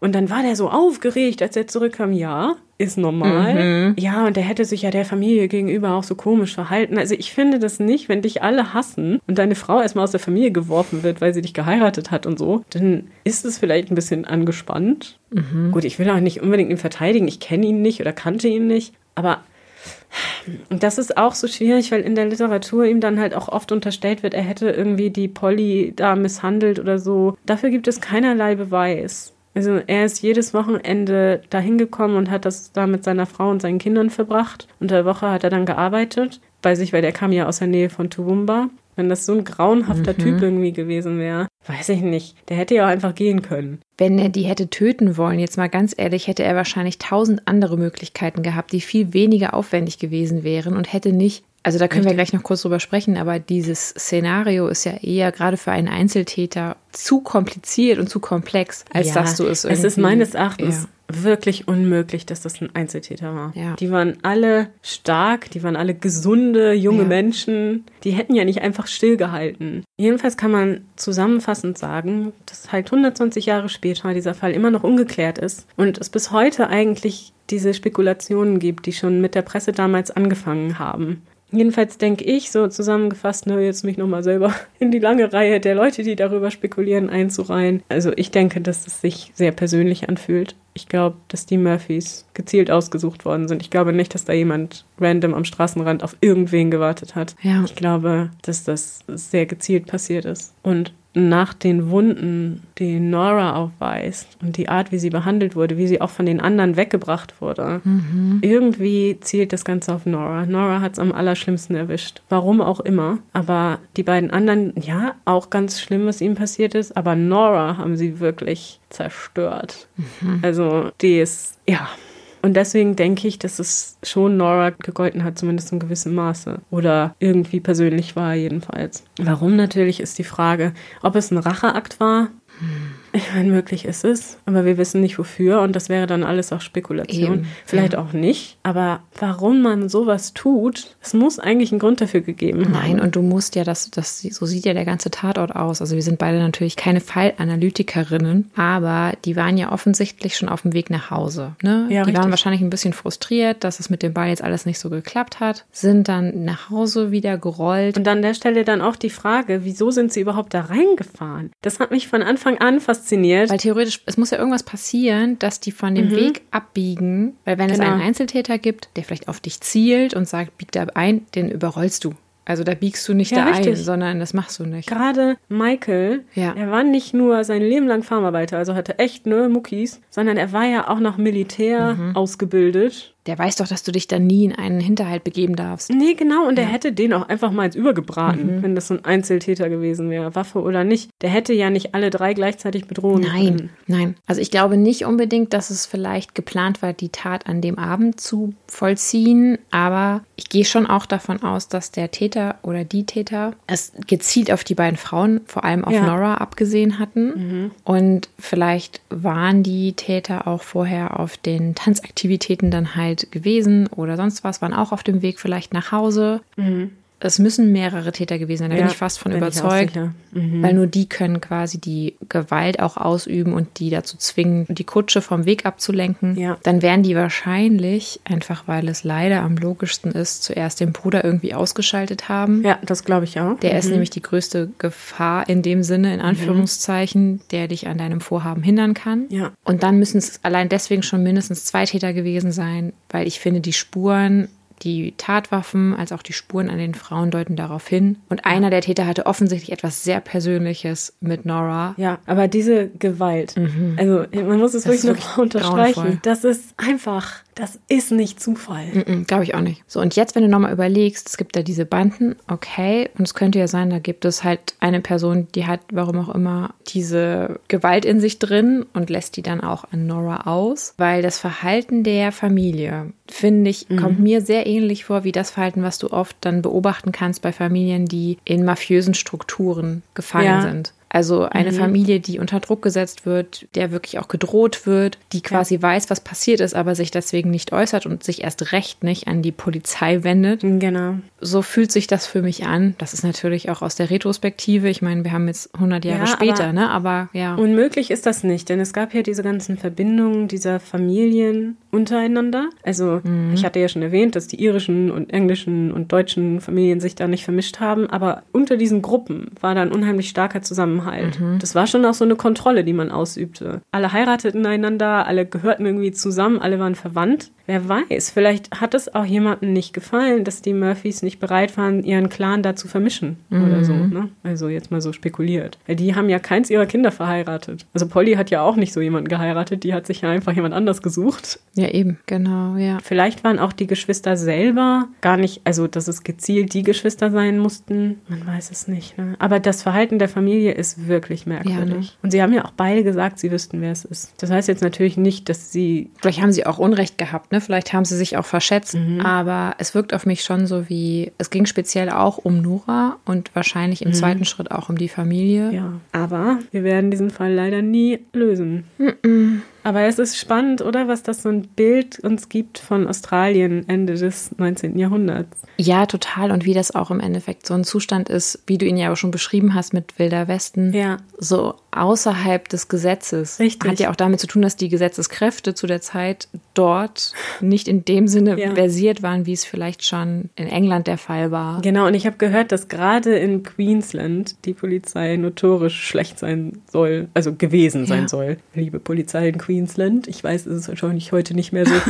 Und dann war der so aufgeregt, als er zurückkam. Ja, ist normal. Mhm. Ja, und der hätte sich ja der Familie gegenüber auch so komisch verhalten. Also ich finde das nicht, wenn dich alle hassen und deine Frau erstmal aus der Familie geworfen wird, weil sie dich geheiratet hat und so, dann ist es vielleicht ein bisschen angespannt. Mhm. Gut, ich will auch nicht unbedingt ihn verteidigen. Ich kenne ihn nicht oder kannte ihn nicht. Aber das ist auch so schwierig, weil in der Literatur ihm dann halt auch oft unterstellt wird, er hätte irgendwie die Polly da misshandelt oder so. Dafür gibt es keinerlei Beweis. Also er ist jedes Wochenende dahin gekommen und hat das da mit seiner Frau und seinen Kindern verbracht. Unter der Woche hat er dann gearbeitet bei sich, weil der kam ja aus der Nähe von Toowoomba. Wenn das so ein grauenhafter mhm. Typ irgendwie gewesen wäre, weiß ich nicht. Der hätte ja auch einfach gehen können. Wenn er die hätte töten wollen, jetzt mal ganz ehrlich, hätte er wahrscheinlich tausend andere Möglichkeiten gehabt, die viel weniger aufwendig gewesen wären und hätte nicht also da können Richtig. wir gleich noch kurz drüber sprechen, aber dieses Szenario ist ja eher gerade für einen Einzeltäter zu kompliziert und zu komplex, als ja, dass du es irgendwie... Es ist meines Erachtens ja. wirklich unmöglich, dass das ein Einzeltäter war. Ja. Die waren alle stark, die waren alle gesunde, junge Menschen. Die hätten ja nicht einfach stillgehalten. Jedenfalls kann man zusammenfassend sagen, dass halt 120 Jahre später dieser Fall immer noch ungeklärt ist und es bis heute eigentlich diese Spekulationen gibt, die schon mit der Presse damals angefangen haben. Jedenfalls denke ich, so zusammengefasst, ne, jetzt mich nochmal selber *laughs* in die lange Reihe der Leute, die darüber spekulieren, einzureihen. Also ich denke, dass es sich sehr persönlich anfühlt. Ich glaube, dass die Murphys gezielt ausgesucht worden sind. Ich glaube nicht, dass da jemand random am Straßenrand auf irgendwen gewartet hat. Ja. Ich glaube, dass das sehr gezielt passiert ist. Und nach den Wunden, die Nora aufweist und die Art, wie sie behandelt wurde, wie sie auch von den anderen weggebracht wurde, mhm. irgendwie zielt das Ganze auf Nora. Nora hat es am allerschlimmsten erwischt. Warum auch immer. Aber die beiden anderen, ja, auch ganz schlimm, was ihnen passiert ist. Aber Nora haben sie wirklich zerstört. Mhm. Also die ist, ja, und deswegen denke ich, dass es schon Nora gegolten hat, zumindest in gewissem Maße. Oder irgendwie persönlich war, jedenfalls. Warum natürlich ist die Frage, ob es ein Racheakt war. Hm. Ich meine, möglich ist es, aber wir wissen nicht wofür und das wäre dann alles auch Spekulation. Eben, Vielleicht ja. auch nicht, aber warum man sowas tut, es muss eigentlich einen Grund dafür gegeben haben. Nein, und du musst ja, das, das, so sieht ja der ganze Tatort aus. Also wir sind beide natürlich keine Fallanalytikerinnen, aber die waren ja offensichtlich schon auf dem Weg nach Hause. Ne? Ja, die richtig. waren wahrscheinlich ein bisschen frustriert, dass es mit dem Ball jetzt alles nicht so geklappt hat, sind dann nach Hause wieder gerollt. Und an der Stelle dann auch die Frage, wieso sind sie überhaupt da reingefahren? Das hat mich von Anfang an fast fasziniert. Weil theoretisch, es muss ja irgendwas passieren, dass die von dem Mhm. Weg abbiegen. Weil wenn es Genau. einen Einzeltäter gibt, der vielleicht auf dich zielt und sagt, bieg da ein, den überrollst du. Also da biegst du nicht Ja, da ein, richtig. sondern das machst du nicht. Gerade Michael, Ja. er war nicht nur sein Leben lang Farmarbeiter, also hatte echt ne Muckis, sondern er war ja auch noch Militär Mhm. ausgebildet. Der weiß doch, dass du dich da nie in einen Hinterhalt begeben darfst. Nee, genau, und er hätte den auch einfach mal ins Übergebraten, Mhm. wenn das so ein Einzeltäter gewesen wäre, Waffe oder nicht. Der hätte ja nicht alle drei gleichzeitig bedrohen Nein, können. nein. Also ich glaube nicht unbedingt, dass es vielleicht geplant war, die Tat an dem Abend zu vollziehen, aber ich gehe schon auch davon aus, dass der Täter oder die Täter es gezielt auf die beiden Frauen, vor allem auf Ja. Mhm. Nora, abgesehen hatten. Und vielleicht waren die Täter auch vorher auf den Tanzaktivitäten dann halt gewesen oder sonst was, waren auch auf dem Weg vielleicht nach Hause. Es müssen mehrere Täter gewesen sein, da bin ich fast von überzeugt. Mhm. Weil nur die können quasi die Gewalt auch ausüben und die dazu zwingen, die Kutsche vom Weg abzulenken. Ja. Dann werden die wahrscheinlich, einfach weil es leider am logischsten ist, zuerst den Bruder irgendwie ausgeschaltet haben. Ja, das glaube ich auch. Der ist Mhm. nämlich die größte Gefahr in dem Sinne, in Anführungszeichen, der dich an deinem Vorhaben hindern kann. Ja. Und dann müssen es allein deswegen schon mindestens zwei Täter gewesen sein, weil ich finde, die Spuren, die Tatwaffen, als auch die Spuren an den Frauen deuten darauf hin. Und einer der Täter hatte offensichtlich etwas sehr Persönliches mit Nora. Ja, aber diese Gewalt, also man muss es Mhm. Das wirklich wirklich noch unterstreichen. grauenvoll. Das ist einfach, das ist nicht Zufall. Glaube ich auch nicht. So, und jetzt, wenn du nochmal überlegst, es gibt da diese Banden, okay, und es könnte ja sein, da gibt es halt eine Person, die hat, warum auch immer, diese Gewalt in sich drin und lässt die dann auch an Nora aus, weil das Verhalten der Familie, finde ich, kommt mir sehr ähnlich vor wie das Verhalten, was du oft dann beobachten kannst bei Familien, die in mafiösen Strukturen gefangen Ja. sind. Also eine Familie, die unter Druck gesetzt wird, der wirklich auch gedroht wird, die quasi weiß, was passiert ist, aber sich deswegen nicht äußert und sich erst recht nicht an die Polizei wendet. Genau. So fühlt sich das für mich an. Das ist natürlich auch aus der Retrospektive. Ich meine, wir haben jetzt 100 Jahre Ja, später, aber- ne? Aber ja. Unmöglich ist das nicht, denn es gab ja diese ganzen Verbindungen dieser Familien untereinander. Also Mhm. ich hatte ja schon erwähnt, dass die irischen und englischen und deutschen Familien sich da nicht vermischt haben, aber unter diesen Gruppen war da ein unheimlich starker Zusammenhalt. Mhm. Das war schon auch so eine Kontrolle, die man ausübte. Alle heirateten einander, alle gehörten irgendwie zusammen, alle waren verwandt. Wer weiß, vielleicht hat es auch jemandem nicht gefallen, dass die Murphys nicht bereit waren, ihren Clan da zu vermischen oder so. Mhm. Ne? Also jetzt mal so spekuliert. Weil die haben ja keins ihrer Kinder verheiratet. Also Polly hat ja auch nicht so jemanden geheiratet, die hat sich ja einfach jemand anders gesucht. Ja, eben, genau, ja. Vielleicht waren auch die Geschwister selber gar nicht, also dass es gezielt die Geschwister sein mussten, man weiß es nicht. Ne? Aber das Verhalten der Familie ist wirklich merkwürdig. Ja, ne? Und sie haben ja auch beide gesagt, sie wüssten, wer es ist. Das heißt jetzt natürlich nicht, dass sie Vielleicht haben sie auch Unrecht gehabt, ne? Vielleicht haben sie sich auch verschätzt. Mhm. Aber es wirkt auf mich schon so wie, es ging speziell auch um Nora und wahrscheinlich im zweiten Schritt auch um die Familie. Mhm. Ja, aber wir werden diesen Fall leider nie lösen. Aber es ist spannend, oder? Was das so ein Bild uns gibt von Australien Ende des 19. Jahrhunderts. Ja, total. Und wie das auch im Endeffekt so ein Zustand ist, wie du ihn ja auch schon beschrieben hast mit Wilder Westen. Ja. So außerhalb des Gesetzes. Richtig. Hat ja auch damit zu tun, dass die Gesetzeskräfte zu der Zeit dort nicht in dem Sinne Ja. versiert waren, wie es vielleicht schon in England der Fall war. Genau, und ich habe gehört, dass gerade in Queensland die Polizei notorisch schlecht sein soll, also gewesen sein Ja. soll. Liebe Polizei in Queensland, ich weiß, es ist wahrscheinlich heute nicht mehr so. *laughs*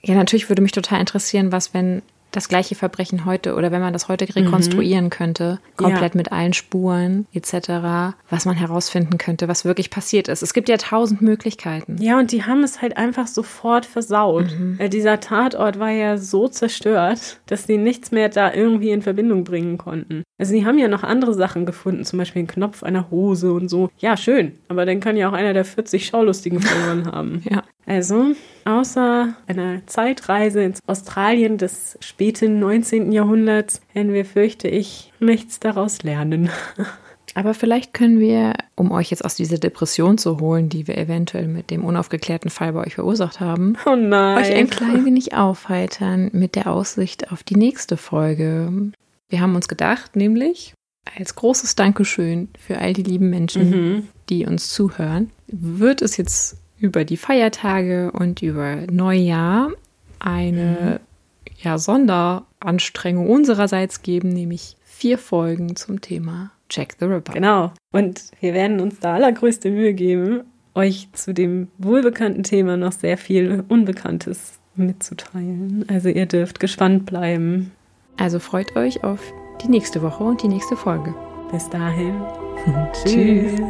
Ja, natürlich würde mich total interessieren, was, wenn das gleiche Verbrechen heute oder wenn man das heute rekonstruieren könnte, komplett mit allen Spuren etc., was man herausfinden könnte, was wirklich passiert ist. Es gibt ja tausend Möglichkeiten. Ja, und die haben es halt einfach sofort versaut. Weil dieser Tatort war ja so zerstört, dass die nichts mehr da irgendwie in Verbindung bringen konnten. Also die haben ja noch andere Sachen gefunden, zum Beispiel einen Knopf einer Hose und so. Ja, schön, aber dann kann ja auch einer der 40 Schaulustigen verloren haben. *laughs* Ja. Also, außer einer Zeitreise ins Australien des späten 19. Jahrhunderts werden wir, fürchte ich, nichts daraus lernen. *laughs* Aber vielleicht können wir, um euch jetzt aus dieser Depression zu holen, die wir eventuell mit dem unaufgeklärten Fall bei euch verursacht haben, Oh euch ein klein wenig aufheitern mit der Aussicht auf die nächste Folge. Wir haben uns gedacht, nämlich als großes Dankeschön für all die lieben Menschen, Mhm. die uns zuhören, wird es jetzt über die Feiertage und über Neujahr eine ja, Sonderanstrengung unsererseits geben, nämlich vier Folgen zum Thema Jack the Ripper. Genau. Und wir werden uns da allergrößte Mühe geben, euch zu dem wohlbekannten Thema noch sehr viel Unbekanntes mitzuteilen. Also ihr dürft gespannt bleiben. Also freut euch auf die nächste Woche und die nächste Folge. Bis dahin. *laughs* Tschüss.